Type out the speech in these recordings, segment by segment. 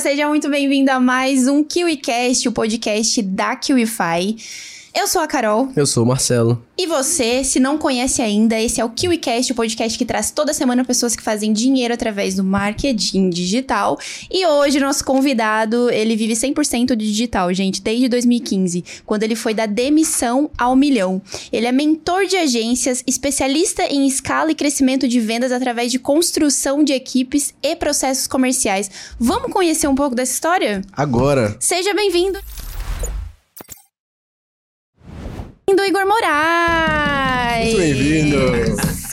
seja muito bem-vindo a mais um KiwiCast, o podcast da KiwiFi. Eu sou a Carol. Eu sou o Marcelo. E você, se não conhece ainda, esse é o KiwiCast, o podcast que traz toda semana pessoas que fazem dinheiro através do marketing digital. E hoje, nosso convidado, ele vive 100% de digital, gente, desde 2015, quando ele foi da demissão ao milhão. Ele é mentor de agências, especialista em escala e crescimento de vendas através de construção de equipes e processos comerciais. Vamos conhecer um pouco dessa história? Agora! Seja bem-vindo! Bem-vindo, Igor Moraes! Muito bem-vindo!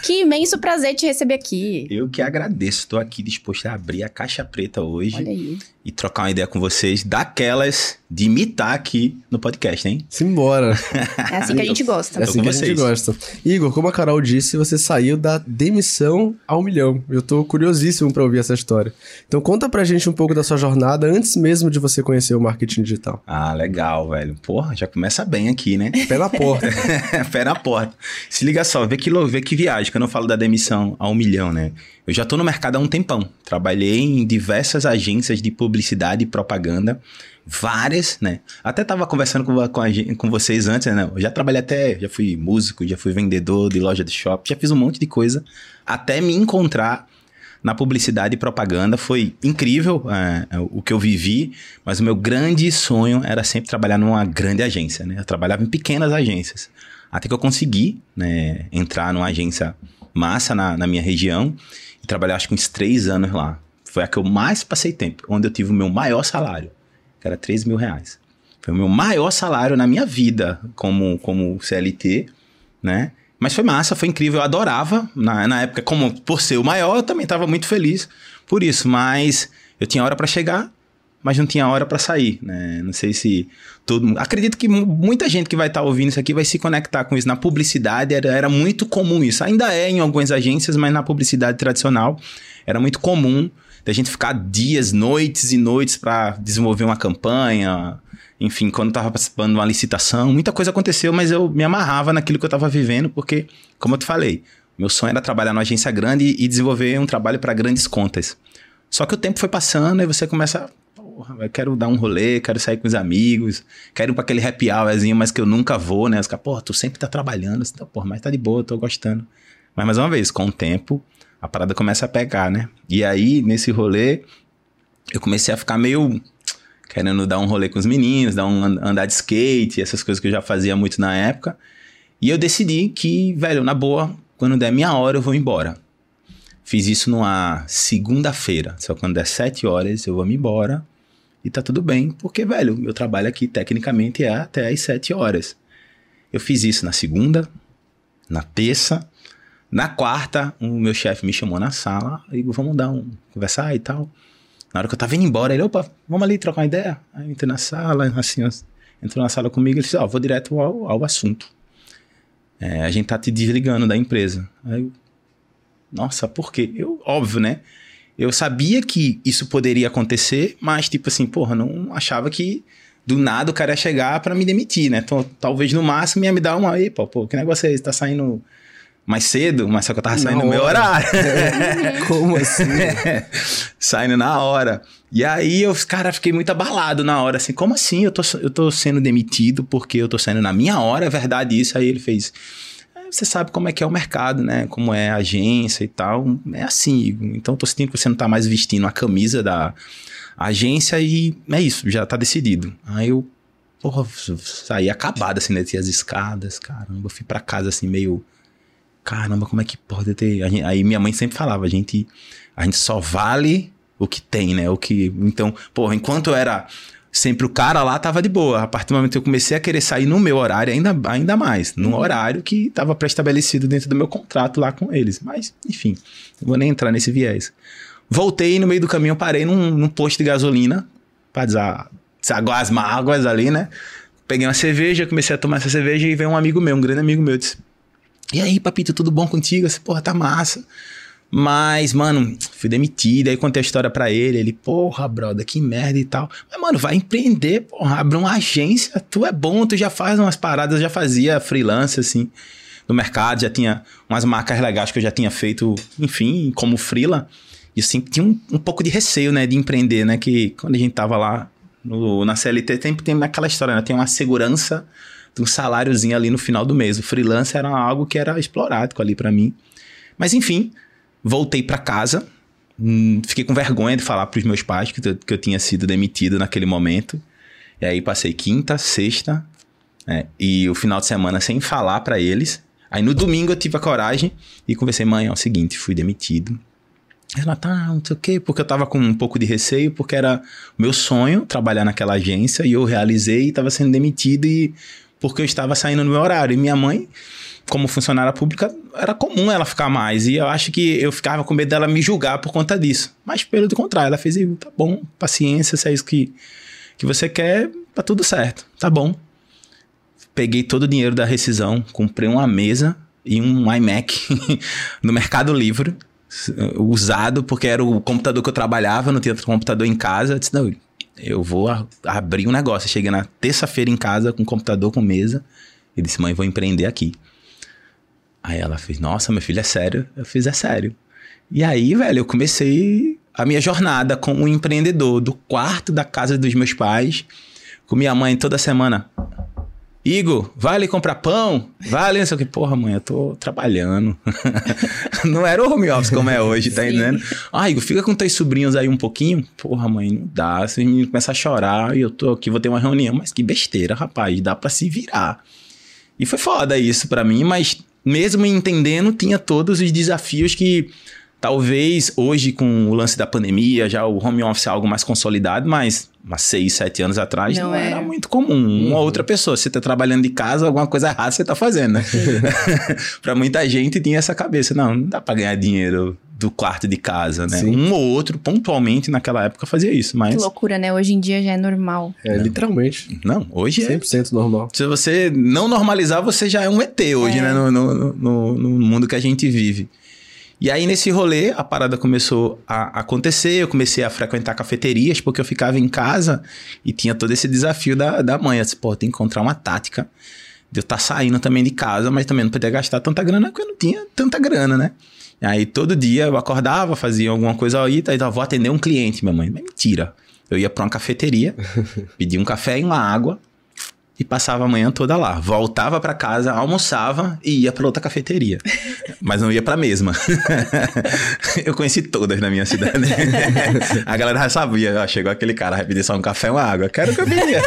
Que imenso prazer te receber aqui. Eu que agradeço. Estou aqui disposto a abrir a caixa preta hoje. Olha aí. E trocar uma ideia com vocês daquelas de imitar aqui no podcast, hein? Simbora. É assim que a gente gosta. É assim que a gente gosta. Igor, como a Carol disse, você saiu da demissão ao milhão. Eu tô curiosíssimo para ouvir essa história. Então conta pra gente um pouco da sua jornada antes mesmo de você conhecer o marketing digital. Ah, legal, velho. Porra, já começa bem aqui, né? Pé na porta. Pé na porta. Se liga só, vê que, vê que viagem, que eu não falo da demissão ao milhão, né? Eu já tô no mercado há um tempão. Trabalhei em diversas agências de publicidade e propaganda várias, né? Até tava conversando com, com, a, com vocês antes, né? Eu já trabalhei até, já fui músico, já fui vendedor de loja de shopping, já fiz um monte de coisa até me encontrar na publicidade e propaganda. Foi incrível é, o que eu vivi, mas o meu grande sonho era sempre trabalhar numa grande agência, né? Eu trabalhava em pequenas agências. Até que eu consegui né, entrar numa agência massa na, na minha região e trabalhar acho que uns três anos lá. Foi a que eu mais passei tempo, onde eu tive o meu maior salário que era 3 mil reais. Foi o meu maior salário na minha vida como, como CLT, né? Mas foi massa, foi incrível, eu adorava. Na, na época, como por ser o maior, eu também estava muito feliz por isso. Mas eu tinha hora para chegar, mas não tinha hora para sair, né? Não sei se todo mundo... Acredito que muita gente que vai estar tá ouvindo isso aqui vai se conectar com isso. Na publicidade era, era muito comum isso. Ainda é em algumas agências, mas na publicidade tradicional era muito comum da gente ficar dias, noites e noites para desenvolver uma campanha. Enfim, quando estava participando de uma licitação, muita coisa aconteceu, mas eu me amarrava naquilo que eu estava vivendo, porque, como eu te falei, meu sonho era trabalhar numa agência grande e desenvolver um trabalho para grandes contas. Só que o tempo foi passando e você começa porra, eu quero dar um rolê, quero sair com os amigos, quero ir pra aquele happy hourzinho, mas que eu nunca vou, né? Porra, tu sempre tá trabalhando, assim, porra, mas tá de boa, tô gostando. Mas mais uma vez, com o tempo, a parada começa a pegar, né? E aí, nesse rolê, eu comecei a ficar meio querendo dar um rolê com os meninos, dar um andar de skate, essas coisas que eu já fazia muito na época. E eu decidi que, velho, na boa, quando der minha hora eu vou embora. Fiz isso numa segunda-feira. Só quando der sete horas eu vou me embora. E tá tudo bem, porque, velho, meu trabalho aqui tecnicamente é até as sete horas. Eu fiz isso na segunda, na terça, na quarta, o meu chefe me chamou na sala e vamos dar um conversar e tal. Na hora que eu tava indo embora, ele, opa, vamos ali trocar uma ideia. Aí eu entrei na sala, assim, entrou na sala comigo e disse, ó, oh, vou direto ao, ao assunto. É, a gente tá te desligando da empresa. Aí eu, nossa, por quê? Eu, óbvio, né? Eu sabia que isso poderia acontecer, mas tipo assim, porra, não achava que do nada o cara ia chegar para me demitir, né? Então, talvez no máximo ia me dar uma, aí, pô, pô, que negócio é esse? Tá saindo mais cedo, mas só que eu tava saindo no meu horário. Como assim? saindo na hora. E aí eu, cara, fiquei muito abalado na hora, assim, como assim? Eu tô, eu tô sendo demitido porque eu tô saindo na minha hora, é verdade isso? Aí ele fez. É, você sabe como é que é o mercado, né? Como é a agência e tal. É assim. Então eu tô sentindo que você não tá mais vestindo a camisa da agência e é isso, já tá decidido. Aí eu, porra, saí acabado assim, desci as escadas, caramba, eu fui para casa assim meio caramba, como é que pode ter. Aí minha mãe sempre falava, a gente, a gente só vale o que tem, né? O que. Então, porra, enquanto eu era sempre o cara lá, tava de boa. A partir do momento que eu comecei a querer sair no meu horário, ainda, ainda mais. Num uhum. horário que estava pré-estabelecido dentro do meu contrato lá com eles. Mas, enfim, não vou nem entrar nesse viés. Voltei no meio do caminho, parei num, num posto de gasolina para desaguar as mágoas ali, né? Peguei uma cerveja, comecei a tomar essa cerveja e veio um amigo meu, um grande amigo meu, disse: e aí, papito, tudo bom contigo? Assim, porra, tá massa. Mas, mano, fui demitido. Aí contei a história pra ele. Ele, porra, brother, que merda e tal. Mas, mano, vai empreender, porra, abre uma agência. Tu é bom, tu já faz umas paradas, já fazia freelance, assim, no mercado. Já tinha umas marcas legais que eu já tinha feito, enfim, como freela. E eu sempre tinha um, um pouco de receio, né, de empreender, né? Que quando a gente tava lá no, na CLT, sempre tem aquela história, né? Tem uma segurança um saláriozinho ali no final do mês. O freelance era algo que era esporádico ali para mim. Mas enfim, voltei para casa. Hum, fiquei com vergonha de falar pros meus pais que, que eu tinha sido demitido naquele momento. E aí passei quinta, sexta é, e o final de semana sem falar para eles. Aí no domingo eu tive a coragem e conversei, mãe, é o seguinte, fui demitido. Ela tá, não sei o quê, porque eu tava com um pouco de receio, porque era meu sonho trabalhar naquela agência e eu realizei e tava sendo demitido e porque eu estava saindo no meu horário. E minha mãe, como funcionária pública, era comum ela ficar mais. E eu acho que eu ficava com medo dela me julgar por conta disso. Mas pelo contrário, ela fez, tá bom, paciência, se é isso que, que você quer, tá tudo certo, tá bom. Peguei todo o dinheiro da rescisão, comprei uma mesa e um iMac no Mercado Livre usado, porque era o computador que eu trabalhava, não tinha computador em casa. Eu disse, não, eu vou abrir um negócio. Cheguei na terça-feira em casa com computador, com mesa. E disse, mãe, vou empreender aqui. Aí ela fez, nossa, meu filho, é sério? Eu fiz, é sério. E aí, velho, eu comecei a minha jornada como empreendedor do quarto da casa dos meus pais, com minha mãe toda semana. Igor, vai ali comprar pão? Vai ali, não sei o que. Porra, mãe, eu tô trabalhando. não era o home office como é hoje, tá entendendo? Ah, Igor, fica com teus sobrinhos aí um pouquinho. Porra, mãe, não dá. Se os meninos começam a chorar e eu tô aqui, vou ter uma reunião. Mas que besteira, rapaz, dá para se virar. E foi foda isso para mim, mas mesmo entendendo, tinha todos os desafios que talvez hoje, com o lance da pandemia, já o home office é algo mais consolidado, mas há seis, sete anos atrás, não, não era. muito comum. Uhum. Uma outra pessoa, você tá trabalhando de casa, alguma coisa errada você tá fazendo, né? para muita gente tinha essa cabeça, não, não dá para ganhar dinheiro do quarto de casa, né? Sim. Um ou outro, pontualmente, naquela época fazia isso, mas... Que loucura, né? Hoje em dia já é normal. É, não. literalmente. Não, hoje 100% é... 100% normal. Se você não normalizar, você já é um ET hoje, é. né? No, no, no, no mundo que a gente vive. E aí, nesse rolê, a parada começou a acontecer. Eu comecei a frequentar cafeterias, porque eu ficava em casa e tinha todo esse desafio da, da mãe. Eu disse, pô, tem que encontrar uma tática de eu estar tá saindo também de casa, mas também não podia gastar tanta grana, porque eu não tinha tanta grana, né? E aí, todo dia eu acordava, fazia alguma coisa aí, tá, então, vou atender um cliente, minha mãe. Mas mentira. Eu ia para uma cafeteria, pedia um café e uma água, e passava a manhã toda lá. Voltava para casa, almoçava e ia para outra cafeteria. Mas não ia para a mesma. eu conheci todas na minha cidade. a galera já sabia, ó, chegou aquele cara, pedir só um café e uma água. Quero que eu pedia.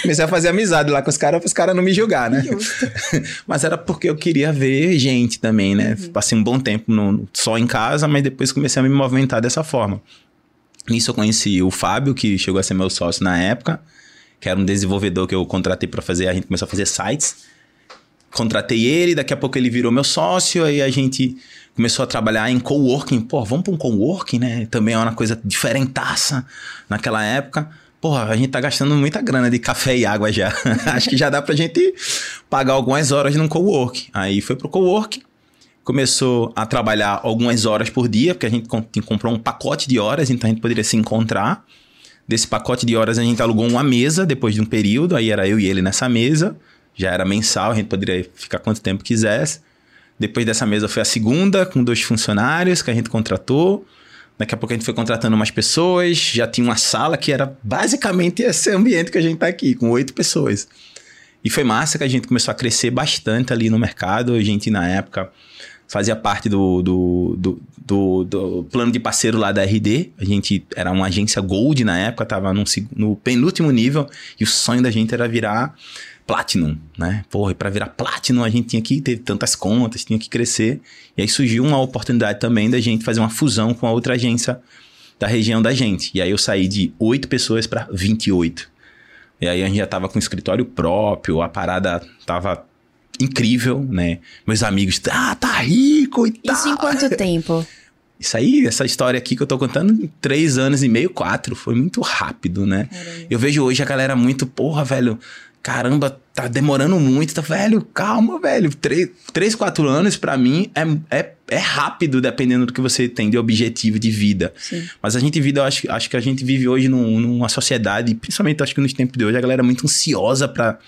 Comecei a fazer amizade lá com os caras, para os caras não me julgar, né? mas era porque eu queria ver gente também, né? Uhum. Passei um bom tempo no, só em casa, mas depois comecei a me movimentar dessa forma. Nisso eu conheci o Fábio, que chegou a ser meu sócio na época que era um desenvolvedor que eu contratei para fazer, a gente começou a fazer sites. Contratei ele, daqui a pouco ele virou meu sócio, aí a gente começou a trabalhar em coworking. Pô, vamos para um coworking, né? Também é uma coisa diferentaça naquela época. Porra, a gente tá gastando muita grana de café e água já. Acho que já dá pra gente pagar algumas horas num coworking. Aí foi pro coworking, começou a trabalhar algumas horas por dia, porque a gente comprou um pacote de horas, então a gente poderia se encontrar. Desse pacote de horas a gente alugou uma mesa depois de um período, aí era eu e ele nessa mesa, já era mensal, a gente poderia ficar quanto tempo quisesse. Depois dessa mesa foi a segunda, com dois funcionários que a gente contratou. Daqui a pouco a gente foi contratando mais pessoas, já tinha uma sala que era basicamente esse ambiente que a gente tá aqui, com oito pessoas. E foi massa que a gente começou a crescer bastante ali no mercado. A gente, na época, fazia parte do, do, do, do, do plano de parceiro lá da RD. A gente era uma agência Gold na época, tava no, no penúltimo nível, e o sonho da gente era virar Platinum, né? Porra, e para virar Platinum a gente tinha que ter tantas contas, tinha que crescer. E aí surgiu uma oportunidade também da gente fazer uma fusão com a outra agência da região da gente. E aí eu saí de 8 pessoas para 28. E aí a gente já tava com escritório próprio, a parada tava incrível, né? Meus amigos, ah, tá rico e tal. Isso em quanto tempo? Isso aí, essa história aqui que eu tô contando, três anos e meio, quatro. Foi muito rápido, né? Caramba. Eu vejo hoje a galera muito, porra, velho, caramba, tá demorando muito. Tá, velho, calma, velho. Três, três quatro anos para mim é, é, é rápido, dependendo do que você tem de objetivo de vida. Sim. Mas a gente vive, eu acho, acho que a gente vive hoje num, numa sociedade, principalmente acho que nos tempos de hoje, a galera é muito ansiosa para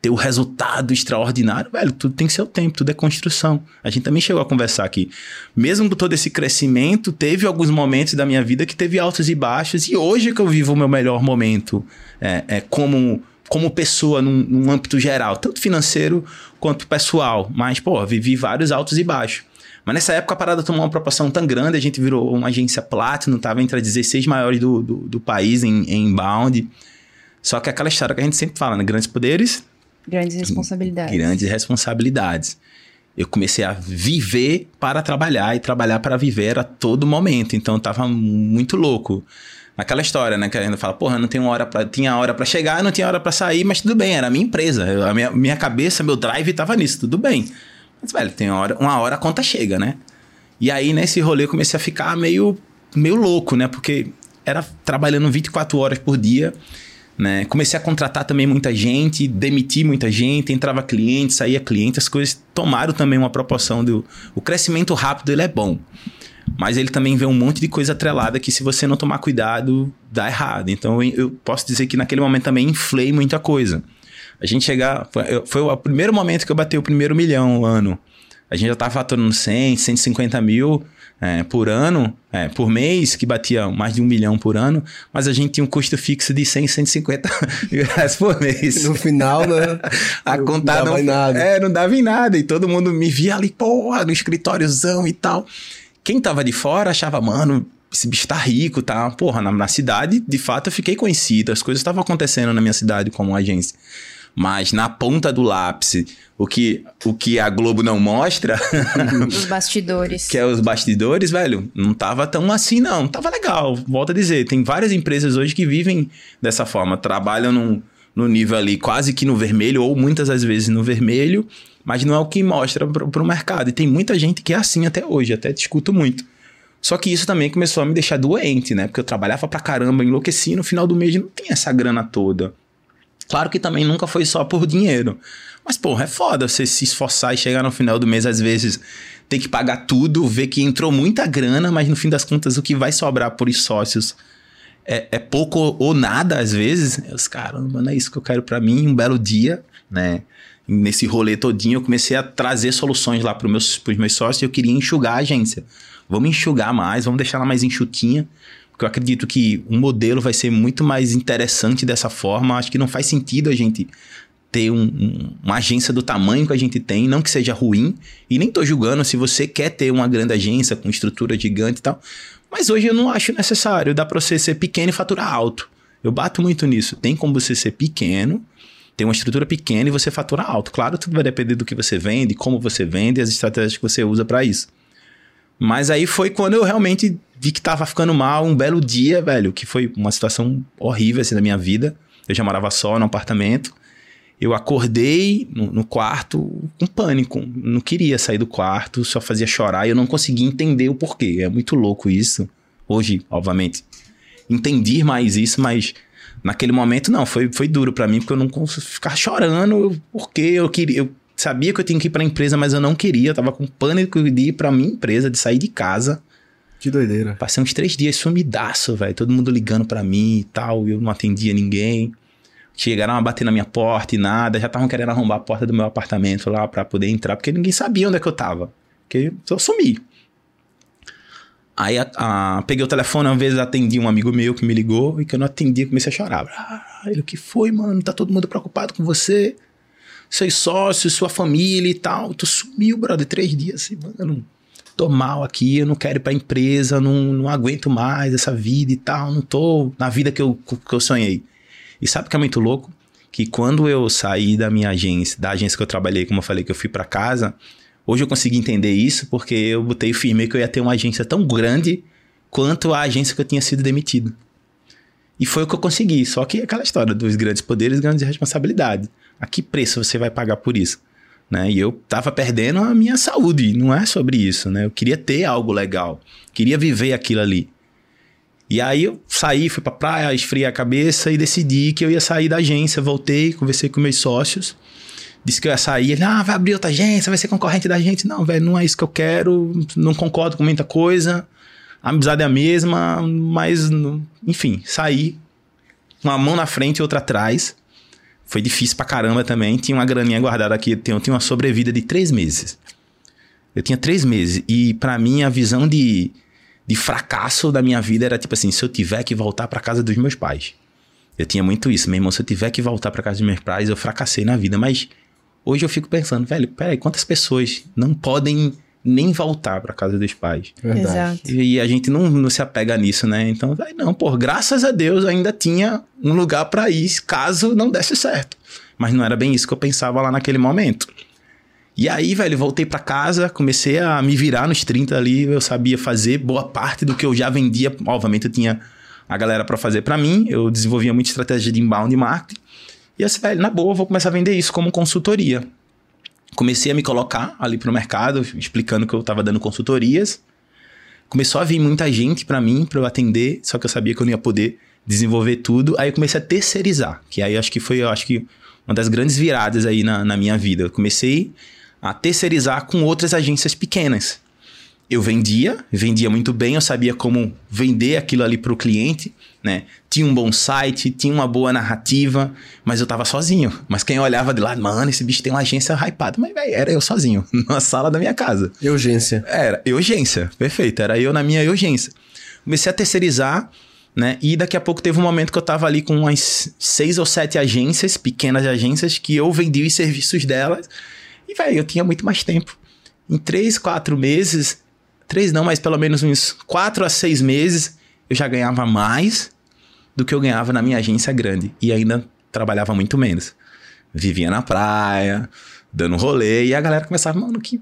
ter o resultado extraordinário, velho, tudo tem seu tempo, tudo é construção. A gente também chegou a conversar aqui. Mesmo com todo esse crescimento, teve alguns momentos da minha vida que teve altos e baixos, e hoje que eu vivo o meu melhor momento é, é como, como pessoa num, num âmbito geral, tanto financeiro quanto pessoal. Mas, pô, vivi vários altos e baixos. Mas nessa época a parada tomou uma proporção tão grande, a gente virou uma agência Platinum, estava entre as 16 maiores do, do, do país em, em inbound. Só que aquela história que a gente sempre fala, né? Grandes poderes. Grandes responsabilidades. Grandes responsabilidades. Eu comecei a viver para trabalhar e trabalhar para viver a todo momento. Então eu tava muito louco. Naquela história, né? Que a gente fala, porra, não tenho hora para tinha hora para chegar, não tinha hora para sair, mas tudo bem, era a minha empresa. Eu, a minha, minha cabeça, meu drive tava nisso, tudo bem. Mas, velho, tem hora, uma hora a conta chega, né? E aí, nesse rolê, eu comecei a ficar meio, meio louco, né? Porque era trabalhando 24 horas por dia, né? Comecei a contratar também muita gente, demitir muita gente, entrava cliente, saía cliente, as coisas tomaram também uma proporção do... O crescimento rápido, ele é bom. Mas ele também vê um monte de coisa atrelada que se você não tomar cuidado, dá errado. Então, eu posso dizer que naquele momento também inflei muita coisa. A gente chegar. Foi, foi, o primeiro momento que eu bati o primeiro milhão ano. A gente já estava faturando 100, 150 mil é, por ano, é, por mês, que batia mais de um milhão por ano, mas a gente tinha um custo fixo de 100, 150 mil reais por mês. No final, né? a conta não, dava em nada. É, não dava em nada. E todo mundo me via ali, porra, no escritóriozão e tal. Quem tava de fora achava, mano, esse bicho tá rico, tá? Porra, na, na cidade, de fato, eu fiquei conhecido. As coisas estavam acontecendo na minha cidade como agência. Mas na ponta do lápis, o que, o que a Globo não mostra. Os bastidores. que é os bastidores, velho, não tava tão assim, não. Tava legal. Volto a dizer, tem várias empresas hoje que vivem dessa forma. Trabalham num, no nível ali quase que no vermelho, ou muitas das vezes no vermelho, mas não é o que mostra para o mercado. E tem muita gente que é assim até hoje, até discuto muito. Só que isso também começou a me deixar doente, né? Porque eu trabalhava pra caramba, enlouqueci, no final do mês não tinha essa grana toda. Claro que também nunca foi só por dinheiro. Mas, porra, é foda você se esforçar e chegar no final do mês, às vezes, ter que pagar tudo, ver que entrou muita grana, mas no fim das contas o que vai sobrar por os sócios é, é pouco ou nada, às vezes. Os caras, mano, é isso que eu quero para mim, um belo dia, né? Nesse rolê todinho, eu comecei a trazer soluções lá para meus, pros meus sócios e eu queria enxugar a agência. Vamos enxugar mais, vamos deixar ela mais enxutinha porque eu acredito que o modelo vai ser muito mais interessante dessa forma. Acho que não faz sentido a gente ter um, um, uma agência do tamanho que a gente tem, não que seja ruim, e nem estou julgando se você quer ter uma grande agência com estrutura gigante e tal, mas hoje eu não acho necessário, dá para você ser pequeno e faturar alto. Eu bato muito nisso. Tem como você ser pequeno, ter uma estrutura pequena e você faturar alto. Claro, tudo vai depender do que você vende, como você vende e as estratégias que você usa para isso. Mas aí foi quando eu realmente vi que tava ficando mal um belo dia, velho, que foi uma situação horrível assim da minha vida. Eu já morava só no apartamento. Eu acordei no, no, quarto com pânico. Não queria sair do quarto, só fazia chorar e eu não conseguia entender o porquê. É muito louco isso. Hoje, obviamente, entendi mais isso, mas naquele momento não, foi, foi duro para mim porque eu não conseguia ficar chorando porque eu queria, eu sabia que eu tinha que ir pra empresa, mas eu não queria, eu tava com pânico de ir pra minha empresa, de sair de casa. Que doideira. Passei uns três dias sumidaço, velho. Todo mundo ligando para mim e tal. E eu não atendia ninguém. Chegaram a bater na minha porta e nada. Já estavam querendo arrombar a porta do meu apartamento lá para poder entrar, porque ninguém sabia onde é que eu tava. Porque eu sumi. Aí a, a, peguei o telefone, uma vez atendi um amigo meu que me ligou e que eu não atendi, comecei a chorar. Ah, ele, o que foi, mano? Tá todo mundo preocupado com você. Seus sócios, sua família e tal. Tu sumiu, brother, três dias assim, mano tô mal aqui, eu não quero ir pra empresa, não, não aguento mais essa vida e tal, não tô na vida que eu, que eu sonhei. E sabe o que é muito louco? Que quando eu saí da minha agência, da agência que eu trabalhei, como eu falei, que eu fui para casa, hoje eu consegui entender isso porque eu botei firme que eu ia ter uma agência tão grande quanto a agência que eu tinha sido demitido. E foi o que eu consegui. Só que aquela história dos grandes poderes, grandes responsabilidades. A que preço você vai pagar por isso? Né? E eu tava perdendo a minha saúde, não é sobre isso, né? Eu queria ter algo legal, queria viver aquilo ali. E aí eu saí, fui pra praia, esfriei a cabeça e decidi que eu ia sair da agência. Voltei, conversei com meus sócios, disse que eu ia sair. Ele, ah, vai abrir outra agência, vai ser concorrente da gente. Não, velho, não é isso que eu quero, não concordo com muita coisa. A amizade é a mesma, mas, enfim, saí. Uma mão na frente e outra atrás Foi difícil pra caramba também. Tinha uma graninha guardada aqui. Eu tinha uma sobrevida de três meses. Eu tinha três meses. E para mim, a visão de, de fracasso da minha vida era tipo assim: se eu tiver que voltar para casa dos meus pais. Eu tinha muito isso, meu irmão. Se eu tiver que voltar para casa dos meus pais, eu fracassei na vida. Mas hoje eu fico pensando, velho, peraí, quantas pessoas não podem nem voltar para casa dos pais? Exato. E, e a gente não, não se apega nisso, né? Então, vai, não, pô, graças a Deus ainda tinha um lugar para ir caso não desse certo. Mas não era bem isso que eu pensava lá naquele momento. E aí, velho, voltei para casa, comecei a me virar nos 30 ali, eu sabia fazer boa parte do que eu já vendia. Obviamente, eu tinha a galera para fazer para mim, eu desenvolvia muita estratégia de inbound marketing. E assim, velho, na boa, vou começar a vender isso como consultoria. Comecei a me colocar ali pro mercado, explicando que eu tava dando consultorias. Começou a vir muita gente para mim, para eu atender, só que eu sabia que eu não ia poder desenvolver tudo. Aí eu comecei a terceirizar, que aí acho que foi, eu acho que uma das grandes viradas aí na, na minha vida. Eu comecei a terceirizar com outras agências pequenas eu vendia, vendia muito bem, eu sabia como vender aquilo ali para o cliente, né? Tinha um bom site, tinha uma boa narrativa, mas eu tava sozinho. Mas quem olhava de lá, mano, esse bicho tem uma agência hypada. Mas, velho, era eu sozinho, na sala da minha casa. Urgência. Era, urgência, perfeito. Era eu na minha urgência. Comecei a terceirizar, né? E daqui a pouco teve um momento que eu tava ali com umas seis ou sete agências, pequenas agências, que eu vendia os serviços delas. E, velho, eu tinha muito mais tempo. Em três, quatro meses, três não, mas pelo menos uns quatro a seis meses, eu já ganhava mais do que eu ganhava na minha agência grande. E ainda trabalhava muito menos. Vivia na praia, dando rolê, e a galera começava, mano, que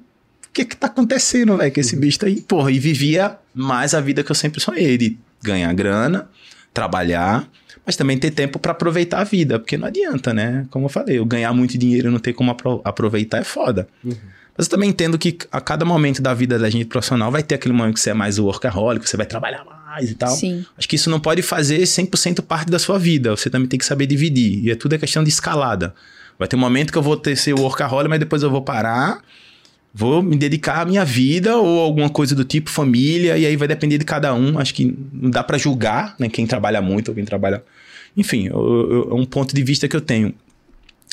que que tá acontecendo, velho, com esse bicho aí? Porra, e vivia mais a vida que eu sempre sonhei, de ganhar grana, trabalhar, mas também ter tempo para aproveitar a vida, porque não adianta, né? Como eu falei, eu ganhar muito dinheiro e não ter como apro aproveitar é foda. Uhum. Mas eu também entendo que a cada momento da vida da gente profissional vai ter aquele momento que você é mais o workaholic, você vai trabalhar mais e tal. Sim. Acho que isso não pode fazer 100% parte da sua vida. Você também tem que saber dividir. E é tudo é questão de escalada. Vai ter um momento que eu vou ter ser o workaholic, mas depois eu vou parar, vou me dedicar à minha vida ou alguma coisa do tipo família, e aí vai depender de cada um. Acho que não dá para julgar, né, quem trabalha muito ou quem trabalha. Enfim, é um ponto de vista que eu tenho.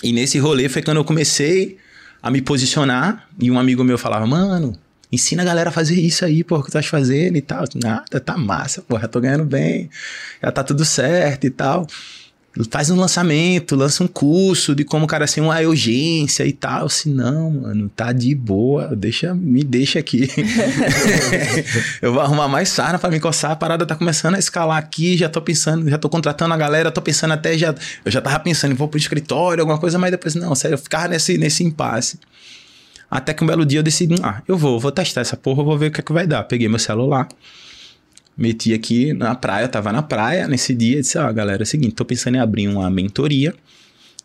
E nesse rolê foi quando eu comecei a me posicionar. E um amigo meu falava, mano, ensina a galera a fazer isso aí, pô, que tu estás fazendo e tal. Nada, tá massa, já tô ganhando bem, já tá tudo certo e tal. Faz um lançamento, lança um curso de como o cara ser uma urgência e tal. Se não, mano, tá de boa, deixa, me deixa aqui. eu vou arrumar mais sarna para me coçar, a parada tá começando a escalar aqui, já tô pensando, já tô contratando a galera, tô pensando até já, eu já tava pensando em vou pro escritório, alguma coisa, mas depois não, sério, eu ficava nesse nesse impasse. Até que um belo dia eu decidi, ah, eu vou, vou testar essa porra, vou ver o que é que vai dar. Peguei meu celular, meti aqui na praia, tava na praia nesse dia, disse, ó, oh, galera, é o seguinte, tô pensando em abrir uma mentoria,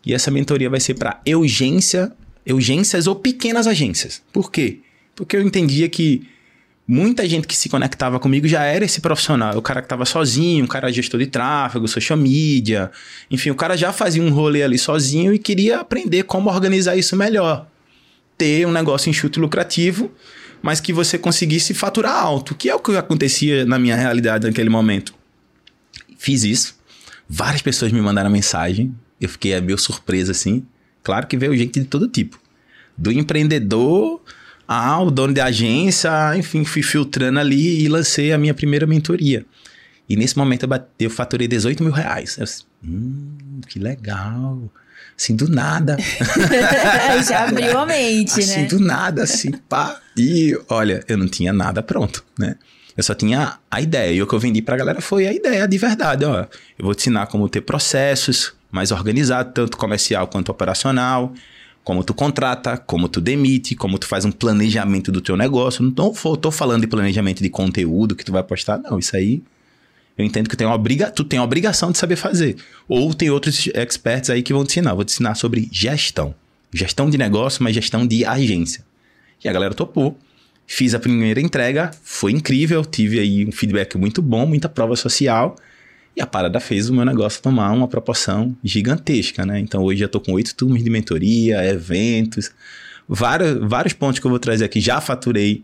e essa mentoria vai ser para urgência, urgências ou pequenas agências. Por quê? Porque eu entendia que muita gente que se conectava comigo já era esse profissional. O cara que estava sozinho, o cara gestor de tráfego, social media, enfim, o cara já fazia um rolê ali sozinho e queria aprender como organizar isso melhor. Ter um negócio enxuto e lucrativo mas que você conseguisse faturar alto, que é o que acontecia na minha realidade naquele momento. Fiz isso. Várias pessoas me mandaram mensagem. Eu fiquei meio surpreso assim. Claro que veio gente de todo tipo. Do empreendedor ao dono de agência, enfim, fui filtrando ali e lancei a minha primeira mentoria. E nesse momento eu, eu faturei 18 mil reais. Eu, hum, que legal. Assim, do nada. Já abriu a mente, assim, né? do nada, assim, pá. E olha, eu não tinha nada pronto, né? Eu só tinha a ideia. E o que eu vendi pra galera foi a ideia de verdade, ó. Eu vou te ensinar como ter processos mais organizados, tanto comercial quanto operacional. Como tu contrata, como tu demite, como tu faz um planejamento do teu negócio. Não tô, tô falando de planejamento de conteúdo que tu vai postar, não. Isso aí eu entendo que tem uma obriga, tu tem a obrigação de saber fazer. Ou tem outros experts aí que vão te ensinar. vou te ensinar sobre gestão. Gestão de negócio, mas gestão de agência. E a galera topou. Fiz a primeira entrega, foi incrível, tive aí um feedback muito bom, muita prova social. E a parada fez o meu negócio tomar uma proporção gigantesca, né? Então hoje já tô com oito turmas de mentoria, eventos, vários, vários pontos que eu vou trazer aqui. Já faturei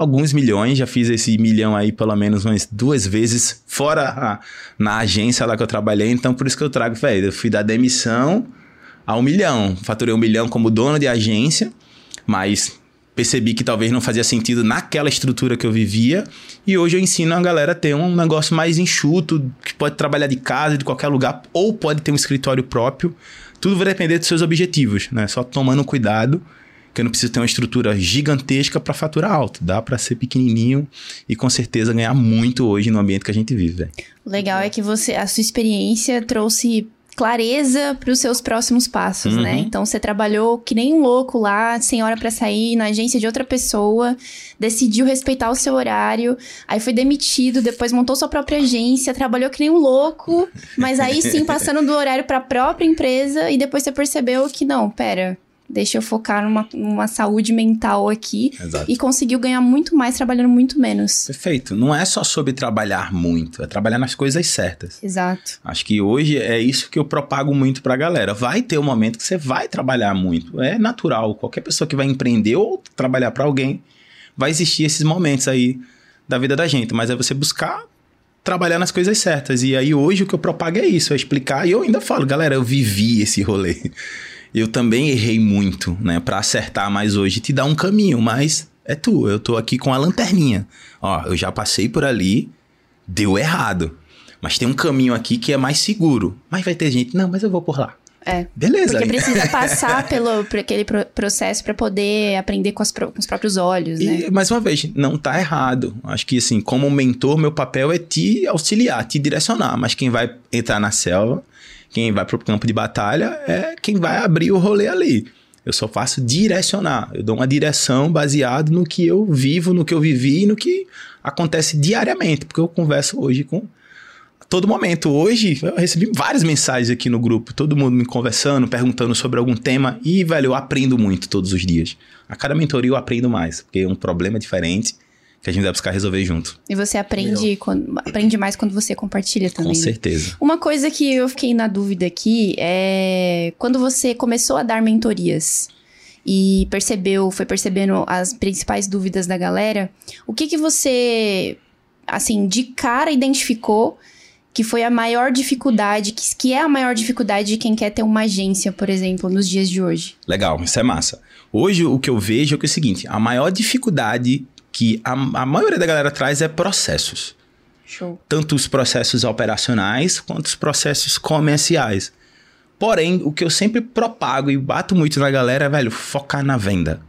alguns milhões, já fiz esse milhão aí pelo menos umas duas vezes, fora a, na agência lá que eu trabalhei, então por isso que eu trago, velho, eu fui da demissão a um milhão. Faturei um milhão como dono de agência, mas percebi que talvez não fazia sentido naquela estrutura que eu vivia. E hoje eu ensino a galera a ter um negócio mais enxuto, que pode trabalhar de casa, de qualquer lugar, ou pode ter um escritório próprio. Tudo vai depender dos seus objetivos, né? Só tomando cuidado, que eu não preciso ter uma estrutura gigantesca para faturar alto. Dá para ser pequenininho e com certeza ganhar muito hoje no ambiente que a gente vive. Véio. O legal é que você, a sua experiência trouxe clareza para os seus próximos passos, né? uhum. né? Então você trabalhou que nem um louco lá, sem hora para sair, na agência de outra pessoa, decidiu respeitar o seu horário, aí foi demitido, depois montou sua própria agência, trabalhou que nem um louco, mas aí sim passando do horário para a própria empresa e depois você percebeu que não, pera, deixa eu focar numa, numa saúde mental aqui. Exato. E conseguiu ganhar muito mais trabalhando muito menos. Perfeito. Não é só sobre trabalhar muito, é trabalhar nas coisas certas. Exato. Acho que hoje é isso que eu propago muito pra galera. Vai ter um momento que você vai trabalhar muito. É natural. Qualquer pessoa que vai empreender ou trabalhar para alguém, vai existir esses momentos aí da vida da gente. Mas é você buscar trabalhar nas coisas certas. E aí hoje o que eu propago é isso, é explicar. E eu ainda falo, galera, eu vivi esse rolê eu também errei muito, né? Para acertar mais hoje, te dá um caminho, mas é tu. Eu tô aqui com a lanterninha. Ó, eu já passei por ali, deu errado. Mas tem um caminho aqui que é mais seguro. Mas vai ter gente, não, mas eu vou por lá. É. Beleza. Porque precisa passar pelo, por aquele processo para poder aprender com, as, com, os próprios olhos, né? E, mais uma vez, não tá errado. Acho que, assim, como mentor, meu papel é te auxiliar, te direcionar. Mas quem vai entrar na selva quem vai pro campo de batalha é quem vai abrir o rolê ali. Eu só faço direcionar. Eu dou uma direção baseado no que eu vivo, no que eu vivi e no que acontece diariamente. Porque eu converso hoje com todo momento. Hoje eu recebi várias mensagens aqui no grupo, todo mundo me conversando, perguntando sobre algum tema. E, velho, eu aprendo muito todos os dias. A cada mentoria eu aprendo mais, porque é um problema diferente que a gente vai buscar resolver junto. E você aprende, quando, aprende mais quando você compartilha também. Com certeza. Uma coisa que eu fiquei na dúvida aqui é quando você começou a dar mentorias e percebeu, foi percebendo as principais dúvidas da galera, o que que você, assim, de cara identificou que foi a maior dificuldade, que, que é a maior dificuldade de quem quer ter uma agência, por exemplo, nos dias de hoje? Legal, isso é massa. Hoje o que eu vejo é, que é o seguinte: a maior dificuldade que a, a maioria da galera traz é processos. Show. Tanto os processos operacionais quanto os processos comerciais. Porém, o que eu sempre propago e bato muito na galera é, velho, focar na venda.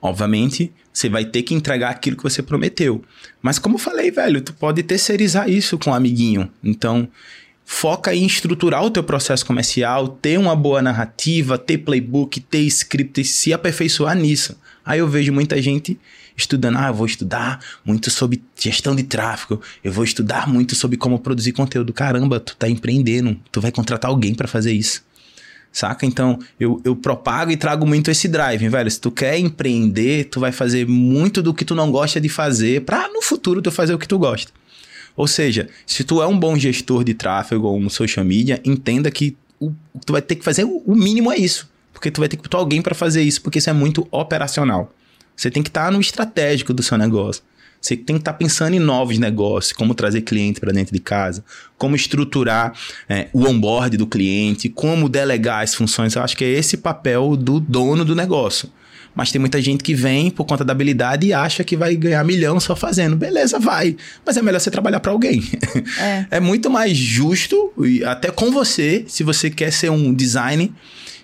Obviamente, você vai ter que entregar aquilo que você prometeu. Mas como eu falei, velho, tu pode terceirizar isso com um amiguinho. Então, foca em estruturar o teu processo comercial, ter uma boa narrativa, ter playbook, ter script, se aperfeiçoar nisso. Aí eu vejo muita gente estudando, ah, eu vou estudar muito sobre gestão de tráfego, eu vou estudar muito sobre como produzir conteúdo. Caramba, tu tá empreendendo, tu vai contratar alguém para fazer isso. Saca? Então, eu, eu propago e trago muito esse drive, velho. Se tu quer empreender, tu vai fazer muito do que tu não gosta de fazer para no futuro tu fazer o que tu gosta. Ou seja, se tu é um bom gestor de tráfego ou um social media, entenda que o, tu vai ter que fazer o, o mínimo é isso. Porque tu vai ter que botar alguém para fazer isso, porque isso é muito operacional. Você tem que estar tá no estratégico do seu negócio. Você tem que estar tá pensando em novos negócios, como trazer cliente para dentro de casa, como estruturar é, o onboard do cliente, como delegar as funções. Eu acho que é esse papel do dono do negócio. Mas tem muita gente que vem por conta da habilidade e acha que vai ganhar milhão só fazendo. Beleza, vai. Mas é melhor você trabalhar para alguém. É. é muito mais justo, até com você, se você quer ser um designer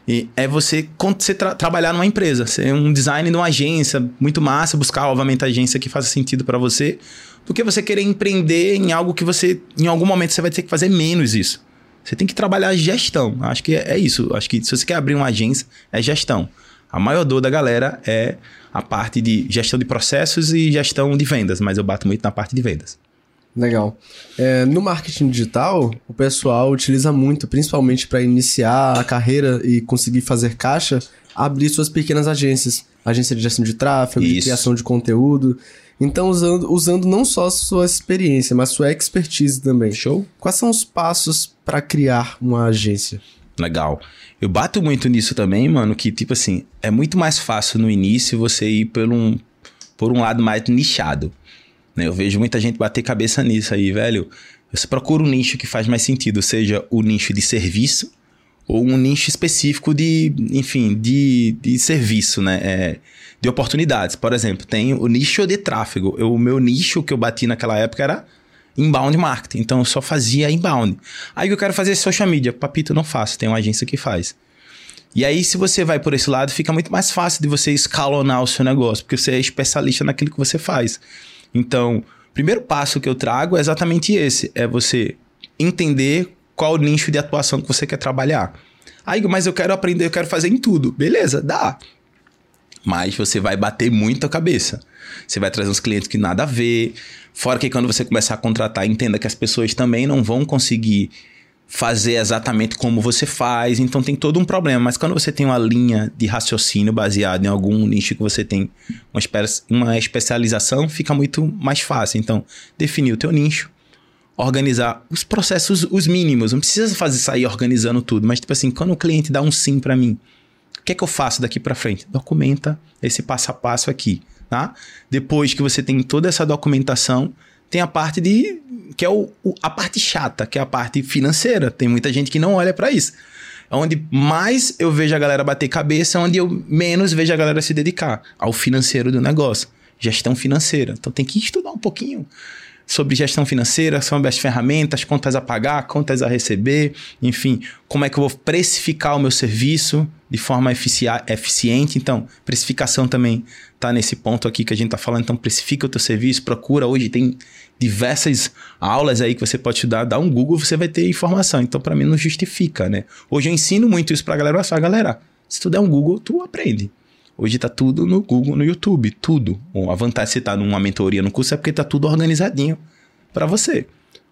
e é você, você tra trabalhar numa empresa, ser um design de uma agência, muito massa, buscar, obviamente, a agência que faça sentido para você, do que você querer empreender em algo que você, em algum momento, você vai ter que fazer menos isso. Você tem que trabalhar gestão. Acho que é, é isso. Acho que se você quer abrir uma agência, é gestão. A maior dor da galera é a parte de gestão de processos e gestão de vendas, mas eu bato muito na parte de vendas. Legal. É, no marketing digital, o pessoal utiliza muito, principalmente para iniciar a carreira e conseguir fazer caixa, abrir suas pequenas agências. Agência de gestão de tráfego, Isso. de criação de conteúdo. Então, usando, usando não só sua experiência, mas sua expertise também. Show. Quais são os passos para criar uma agência? Legal. Eu bato muito nisso também, mano, que tipo assim, é muito mais fácil no início você ir por um, por um lado mais nichado. Né? Eu vejo muita gente bater cabeça nisso aí, velho. Você procura um nicho que faz mais sentido, seja o nicho de serviço ou um nicho específico de, enfim, de, de serviço, né? É, de oportunidades. Por exemplo, tem o nicho de tráfego. Eu, o meu nicho que eu bati naquela época era inbound marketing. Então eu só fazia inbound. Aí eu quero fazer social media. Papito, não faço. Tem uma agência que faz. E aí, se você vai por esse lado, fica muito mais fácil de você escalonar o seu negócio, porque você é especialista naquilo que você faz. Então, o primeiro passo que eu trago é exatamente esse: é você entender qual nicho de atuação que você quer trabalhar. Aí, mas eu quero aprender, eu quero fazer em tudo. Beleza, dá. Mas você vai bater muito a cabeça. Você vai trazer uns clientes que nada a ver. Fora que quando você começar a contratar, entenda que as pessoas também não vão conseguir fazer exatamente como você faz, então tem todo um problema. Mas quando você tem uma linha de raciocínio baseada em algum nicho que você tem uma, espe uma especialização, fica muito mais fácil. Então, definir o teu nicho, organizar os processos, os mínimos. Não precisa fazer sair organizando tudo, mas tipo assim, quando o cliente dá um sim para mim, o que é que eu faço daqui para frente? Documenta esse passo a passo aqui, tá? Depois que você tem toda essa documentação, tem a parte de que é o, o, a parte chata, que é a parte financeira. Tem muita gente que não olha para isso. É onde mais eu vejo a galera bater cabeça, onde eu menos vejo a galera se dedicar ao financeiro do negócio. Gestão financeira. Então tem que estudar um pouquinho sobre gestão financeira, sobre as ferramentas, contas a pagar, contas a receber, enfim, como é que eu vou precificar o meu serviço de forma eficiente. Então, precificação também está nesse ponto aqui que a gente está falando. Então, precifica o teu serviço, procura. Hoje tem diversas aulas aí que você pode estudar, dá um Google, você vai ter informação. Então, para mim, não justifica, né? Hoje eu ensino muito isso para a galera. Olha só, galera, se tu der um Google, tu aprende. Hoje tá tudo no Google, no YouTube, tudo. Bom, a vantagem de você estar tá numa mentoria no curso é porque tá tudo organizadinho para você.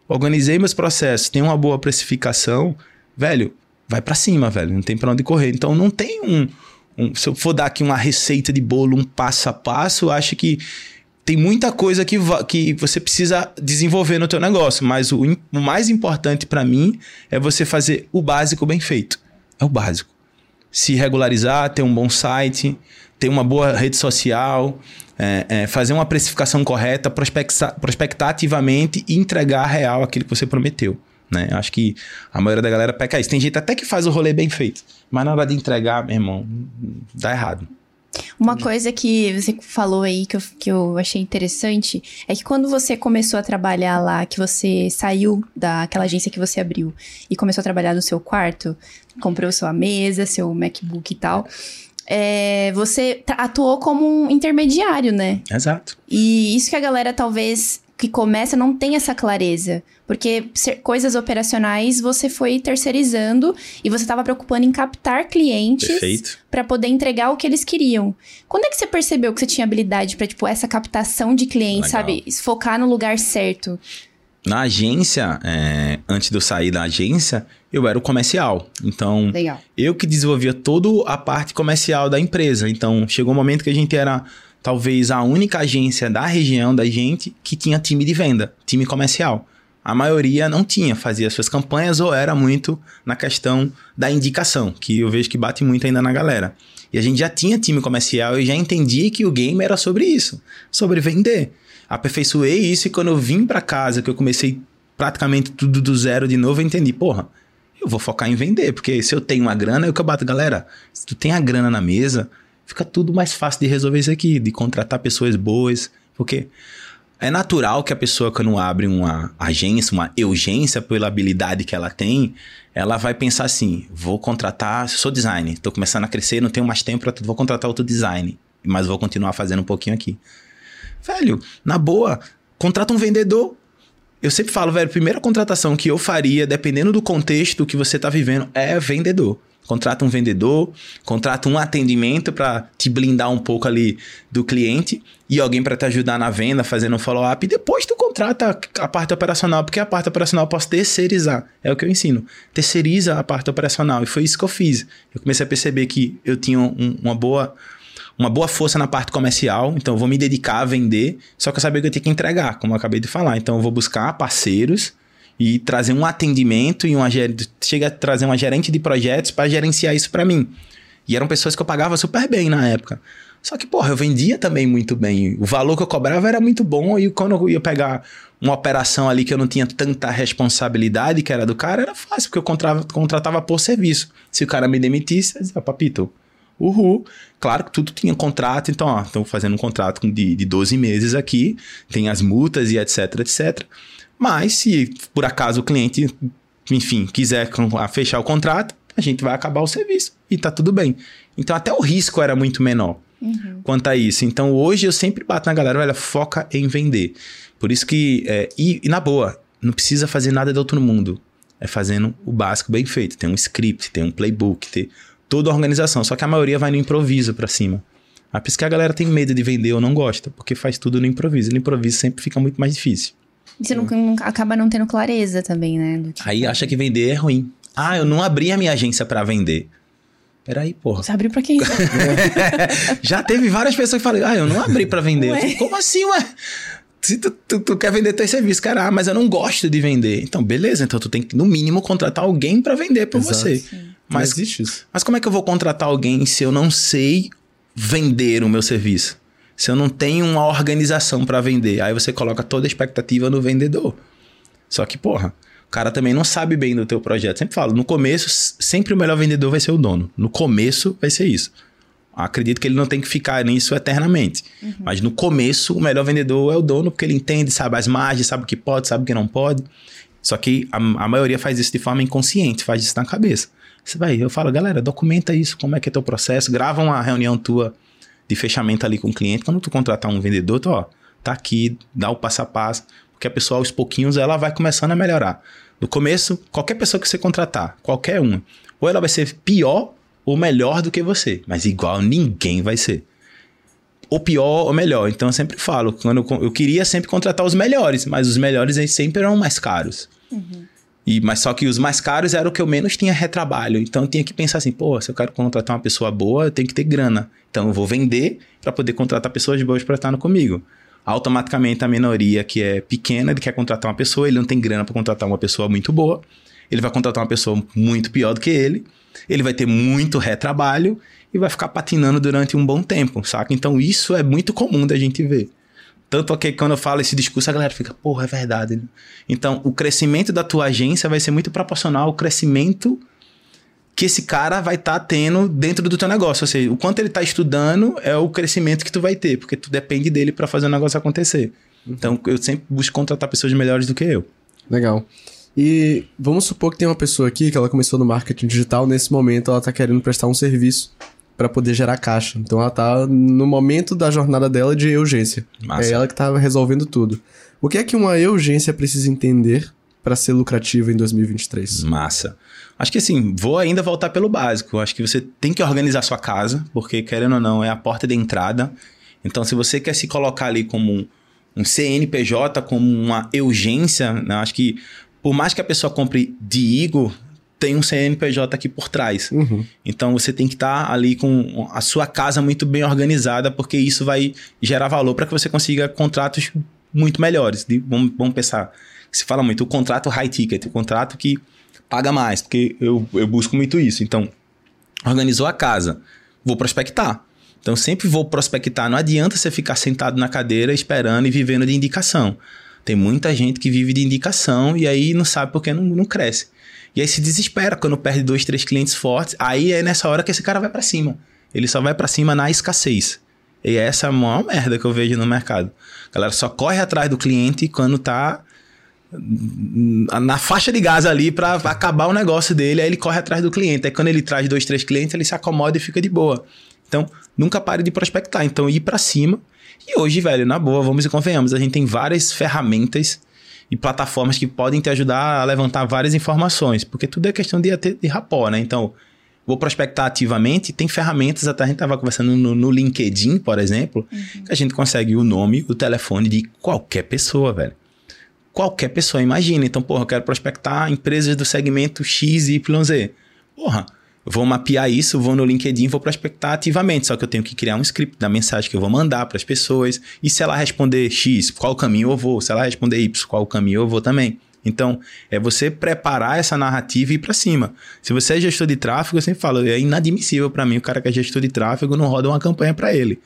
Organizei meus processos, tem uma boa precificação, velho, vai para cima, velho, não tem para onde correr. Então não tem um, um, se eu for dar aqui uma receita de bolo, um passo a passo, eu acho que tem muita coisa que, que você precisa desenvolver no teu negócio, mas o, o mais importante para mim é você fazer o básico bem feito. É o básico. Se regularizar, ter um bom site, ter uma boa rede social, é, é, fazer uma precificação correta, prospectar, prospectar ativamente e entregar real aquilo que você prometeu. Né? Acho que a maioria da galera peca isso. Tem gente até que faz o rolê bem feito, mas na hora de entregar, meu irmão, dá errado. Uma coisa que você falou aí que eu, que eu achei interessante é que quando você começou a trabalhar lá, que você saiu daquela agência que você abriu e começou a trabalhar no seu quarto, comprou sua mesa, seu MacBook e tal, é, você atuou como um intermediário, né? Exato. E isso que a galera talvez que começa não tem essa clareza. Porque coisas operacionais você foi terceirizando e você estava preocupando em captar clientes para poder entregar o que eles queriam. Quando é que você percebeu que você tinha habilidade para tipo essa captação de clientes, Legal. sabe, focar no lugar certo? Na agência, é, antes de eu sair da agência, eu era o comercial. Então, Legal. eu que desenvolvia toda a parte comercial da empresa. Então, chegou um momento que a gente era talvez a única agência da região da gente que tinha time de venda, time comercial. A maioria não tinha, fazia suas campanhas ou era muito na questão da indicação, que eu vejo que bate muito ainda na galera. E a gente já tinha time comercial e já entendia que o game era sobre isso, sobre vender. Aperfeiçoei isso e quando eu vim para casa, que eu comecei praticamente tudo do zero de novo, eu entendi, porra, eu vou focar em vender, porque se eu tenho uma grana, é o que eu bato, galera. Se tu tem a grana na mesa, fica tudo mais fácil de resolver isso aqui, de contratar pessoas boas, porque é natural que a pessoa, quando abre uma agência, uma urgência pela habilidade que ela tem, ela vai pensar assim: vou contratar, sou designer, estou começando a crescer, não tenho mais tempo para vou contratar outro design, mas vou continuar fazendo um pouquinho aqui. Velho, na boa, contrata um vendedor. Eu sempre falo, velho, a primeira contratação que eu faria, dependendo do contexto que você está vivendo, é vendedor contrata um vendedor, contrata um atendimento para te blindar um pouco ali do cliente e alguém para te ajudar na venda, fazendo um follow-up. Depois tu contrata a parte operacional, porque a parte operacional eu posso terceirizar. É o que eu ensino. Terceiriza a parte operacional. E foi isso que eu fiz. Eu comecei a perceber que eu tinha um, uma boa uma boa força na parte comercial, então eu vou me dedicar a vender, só que eu sabia que eu tinha que entregar, como eu acabei de falar. Então eu vou buscar parceiros e trazer um atendimento e uma chega a trazer uma gerente de projetos para gerenciar isso para mim. E eram pessoas que eu pagava super bem na época. Só que, porra, eu vendia também muito bem. O valor que eu cobrava era muito bom e quando eu ia pegar uma operação ali que eu não tinha tanta responsabilidade que era do cara, era fácil, porque eu contratava, contratava por serviço. Se o cara me demitisse, eu dizia, papito, uhul. Claro que tudo tinha contrato, então, ó, estou fazendo um contrato de, de 12 meses aqui, tem as multas e etc, etc. Mas se por acaso o cliente, enfim, quiser fechar o contrato, a gente vai acabar o serviço e tá tudo bem. Então até o risco era muito menor uhum. quanto a isso. Então hoje eu sempre bato na galera, olha, foca em vender. Por isso que, é, e, e, na boa, não precisa fazer nada de outro mundo. É fazendo o básico bem feito. Tem um script, tem um playbook, tem toda a organização. Só que a maioria vai no improviso para cima. Ah, por isso que a galera tem medo de vender ou não gosta, porque faz tudo no improviso. No improviso sempre fica muito mais difícil. E você não, não, acaba não tendo clareza também, né? Aí acha que vender é ruim. Ah, eu não abri a minha agência para vender. Peraí, porra. Você abriu pra quem? Já teve várias pessoas que falaram, ah, eu não abri para vender. Ué? Como assim, ué? Se tu, tu, tu, quer vender teu serviço, cara, ah, mas eu não gosto de vender. Então, beleza, então tu tem que, no mínimo, contratar alguém para vender por Exato. você. Sim. Mas, existe isso. Mas como é que eu vou contratar alguém se eu não sei vender o meu serviço? Se eu não tenho uma organização para vender? Aí você coloca toda a expectativa no vendedor. Só que, porra, o cara também não sabe bem do teu projeto. Sempre falo, no começo, sempre o melhor vendedor vai ser o dono. No começo vai ser isso. Acredito que ele não tem que ficar nisso eternamente. Uhum. Mas no começo, o melhor vendedor é o dono, porque ele entende, sabe as margens, sabe o que pode, sabe o que não pode. Só que a, a maioria faz isso de forma inconsciente, faz isso na cabeça. Você vai, eu falo, galera, documenta isso, como é que é teu processo, grava uma reunião tua de fechamento ali com o cliente. Quando tu contratar um vendedor, tu, ó, tá aqui, dá o passo a passo porque a pessoa aos pouquinhos ela vai começando a melhorar. No começo, qualquer pessoa que você contratar, qualquer uma, ou ela vai ser pior ou melhor do que você, mas igual ninguém vai ser. Ou pior ou melhor. Então eu sempre falo, quando eu, eu queria sempre contratar os melhores, mas os melhores eles sempre eram mais caros. Uhum. E, mas só que os mais caros eram o que eu menos tinha retrabalho. Então eu tinha que pensar assim, pô, se eu quero contratar uma pessoa boa, eu tenho que ter grana. Então eu vou vender para poder contratar pessoas boas para estar comigo automaticamente a minoria que é pequena, ele quer contratar uma pessoa, ele não tem grana para contratar uma pessoa muito boa, ele vai contratar uma pessoa muito pior do que ele, ele vai ter muito retrabalho e vai ficar patinando durante um bom tempo, saca? Então isso é muito comum da gente ver. Tanto que quando eu falo esse discurso, a galera fica, porra, é verdade. Então, o crescimento da tua agência vai ser muito proporcional ao crescimento que esse cara vai estar tá tendo dentro do teu negócio. Ou seja, o quanto ele está estudando é o crescimento que tu vai ter, porque tu depende dele para fazer o negócio acontecer. Uhum. Então, eu sempre busco contratar pessoas melhores do que eu. Legal. E vamos supor que tem uma pessoa aqui que ela começou no marketing digital, nesse momento ela está querendo prestar um serviço para poder gerar caixa. Então ela está no momento da jornada dela de urgência. Massa. É ela que está resolvendo tudo. O que é que uma urgência precisa entender para ser lucrativa em 2023? Massa. Acho que assim, vou ainda voltar pelo básico. Acho que você tem que organizar sua casa, porque querendo ou não, é a porta de entrada. Então, se você quer se colocar ali como um, um CNPJ, como uma urgência, né? acho que por mais que a pessoa compre de Igor, tem um CNPJ aqui por trás. Uhum. Então você tem que estar tá ali com a sua casa muito bem organizada, porque isso vai gerar valor para que você consiga contratos muito melhores. De, vamos, vamos pensar, se fala muito o contrato high ticket, o contrato que paga mais, porque eu, eu busco muito isso. Então, organizou a casa, vou prospectar. Então, sempre vou prospectar. Não adianta você ficar sentado na cadeira esperando e vivendo de indicação. Tem muita gente que vive de indicação e aí não sabe porque não, não cresce. E aí se desespera quando perde dois, três clientes fortes. Aí é nessa hora que esse cara vai para cima. Ele só vai para cima na escassez. E essa é a maior merda que eu vejo no mercado. A galera só corre atrás do cliente quando tá na faixa de gás ali para acabar o negócio dele, aí ele corre atrás do cliente. Aí quando ele traz dois, três clientes, ele se acomoda e fica de boa. Então, nunca pare de prospectar. Então, ir para cima. E hoje, velho, na boa, vamos e convenhamos, a gente tem várias ferramentas e plataformas que podem te ajudar a levantar várias informações, porque tudo é questão de, de rapó, né? Então, vou prospectar ativamente, tem ferramentas, até a gente estava conversando no, no, LinkedIn, por exemplo, uhum. que a gente consegue o nome, o telefone de qualquer pessoa, velho qualquer pessoa imagina. Então, porra, eu quero prospectar empresas do segmento X, Y, Z. Porra, vou mapear isso, vou no LinkedIn, vou prospectar ativamente. Só que eu tenho que criar um script da mensagem que eu vou mandar para as pessoas. E se ela responder X, qual caminho eu vou? Se ela responder Y, qual caminho eu vou também? Então, é você preparar essa narrativa e ir para cima. Se você é gestor de tráfego, eu sempre falo, é inadmissível para mim o cara que é gestor de tráfego não roda uma campanha para ele.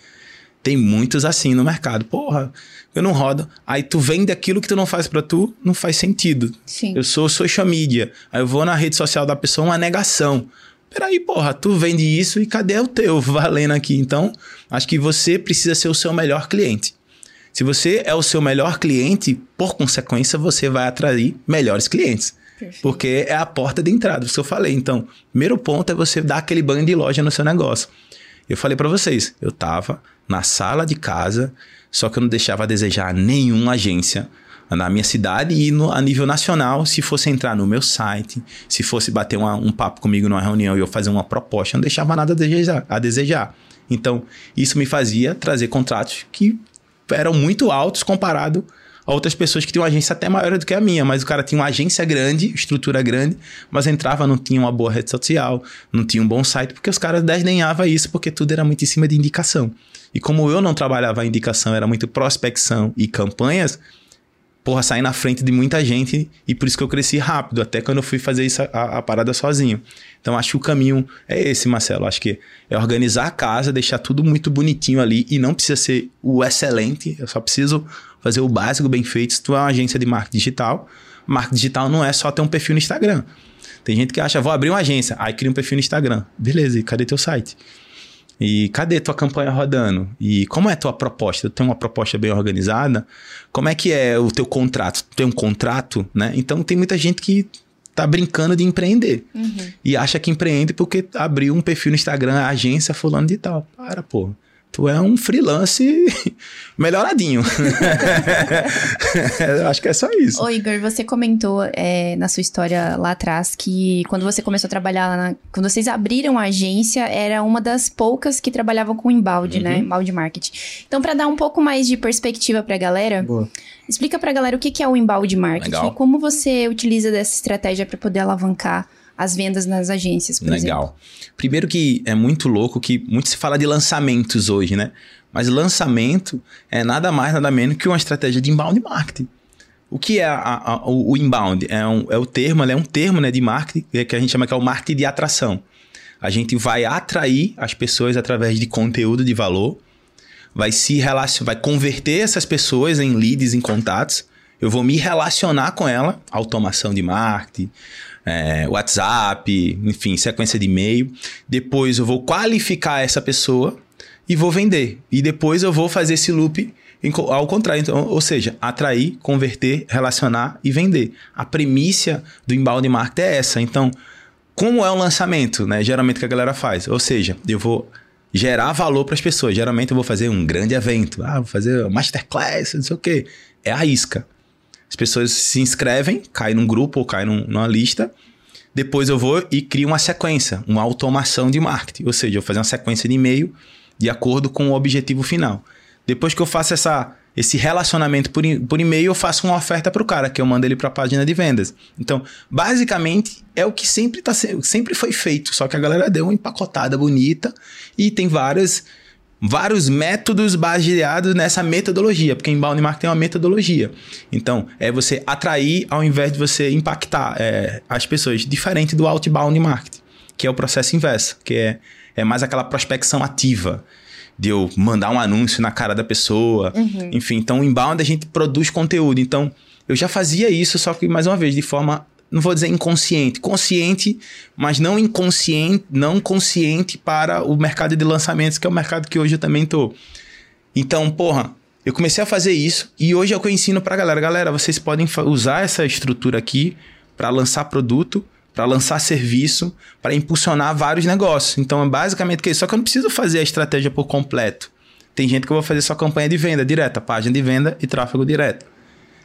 Tem muitos assim no mercado. Porra, eu não rodo. Aí tu vende aquilo que tu não faz para tu, não faz sentido. Sim. Eu sou social media. Aí eu vou na rede social da pessoa, uma negação. Peraí, porra, tu vende isso e cadê o teu valendo aqui? Então, acho que você precisa ser o seu melhor cliente. Se você é o seu melhor cliente, por consequência, você vai atrair melhores clientes. Perfeito. Porque é a porta de entrada, isso que eu falei. Então, primeiro ponto é você dar aquele banho de loja no seu negócio. Eu falei para vocês, eu tava na sala de casa, só que eu não deixava a desejar nenhuma agência na minha cidade e no, a nível nacional, se fosse entrar no meu site, se fosse bater uma, um papo comigo numa reunião e eu fazer uma proposta, não deixava nada a desejar, a desejar. Então, isso me fazia trazer contratos que eram muito altos comparado a outras pessoas que tinham uma agência até maior do que a minha, mas o cara tinha uma agência grande, estrutura grande, mas entrava, não tinha uma boa rede social, não tinha um bom site, porque os caras desdenhavam isso, porque tudo era muito em cima de indicação. E como eu não trabalhava a indicação, era muito prospecção e campanhas, porra, saí na frente de muita gente e por isso que eu cresci rápido, até quando eu fui fazer isso, a, a, parada sozinho. Então acho que o caminho é esse, Marcelo. Acho que é organizar a casa, deixar tudo muito bonitinho ali e não precisa ser o excelente, eu só preciso fazer o básico bem feito. Se tu é uma agência de marketing digital, marketing digital não é só ter um perfil no Instagram. Tem gente que acha, vou abrir uma agência, aí cria um perfil no Instagram. Beleza, e cadê teu site? E cadê tua campanha rodando? E como é tua proposta? Tu tem uma proposta bem organizada? Como é que é o teu contrato? Tu tem um contrato, né? Então tem muita gente que tá brincando de empreender. Uhum. E acha que empreende porque abriu um perfil no Instagram, agência fulano de tal. Para, pô tu é um freelance melhoradinho. Acho que é só isso. Ô, Igor, você comentou é, na sua história lá atrás que quando você começou a trabalhar, na, quando vocês abriram a agência, era uma das poucas que trabalhavam com embalde, né? uhum. né? Embalde marketing. Então, para dar um pouco mais de perspectiva pra galera, Boa. explica pra galera o que é o embalde marketing Legal. e como você utiliza dessa estratégia para poder alavancar as vendas nas agências, por Legal. Exemplo. Primeiro que é muito louco que muito se fala de lançamentos hoje, né? Mas lançamento é nada mais, nada menos que uma estratégia de inbound marketing. O que é a, a, o inbound? É, um, é o termo, é um termo né, de marketing que a gente chama que é o marketing de atração. A gente vai atrair as pessoas através de conteúdo de valor, vai se relacionar, vai converter essas pessoas em leads, em contatos. Eu vou me relacionar com ela, automação de marketing, é, WhatsApp, enfim, sequência de e-mail. Depois eu vou qualificar essa pessoa e vou vender. E depois eu vou fazer esse loop ao contrário, então, ou seja, atrair, converter, relacionar e vender. A premissa do embalde marketing é essa. Então, como é o lançamento, né? Geralmente que a galera faz. Ou seja, eu vou gerar valor para as pessoas. Geralmente eu vou fazer um grande evento. Ah, vou fazer masterclass, não sei o quê. É a isca. As pessoas se inscrevem, caem num grupo ou caem num, numa lista. Depois eu vou e crio uma sequência, uma automação de marketing. Ou seja, eu vou fazer uma sequência de e-mail de acordo com o objetivo final. Depois que eu faço essa, esse relacionamento por, por e-mail, eu faço uma oferta para o cara, que eu mando ele para a página de vendas. Então, basicamente, é o que sempre, tá, sempre foi feito, só que a galera deu uma empacotada bonita e tem várias vários métodos baseados nessa metodologia, porque inbound marketing é uma metodologia. Então, é você atrair ao invés de você impactar é, as pessoas, diferente do outbound marketing, que é o processo inverso, que é, é mais aquela prospecção ativa de eu mandar um anúncio na cara da pessoa. Uhum. Enfim, então o inbound a gente produz conteúdo. Então, eu já fazia isso, só que mais uma vez de forma não vou dizer inconsciente, consciente, mas não inconsciente, não consciente para o mercado de lançamentos, que é o mercado que hoje eu também tô. Então, porra, eu comecei a fazer isso e hoje é o que eu ensino pra galera. Galera, vocês podem usar essa estrutura aqui para lançar produto, para lançar serviço, para impulsionar vários negócios. Então, é basicamente que só que eu não preciso fazer a estratégia por completo. Tem gente que eu vou fazer só campanha de venda direta, página de venda e tráfego direto.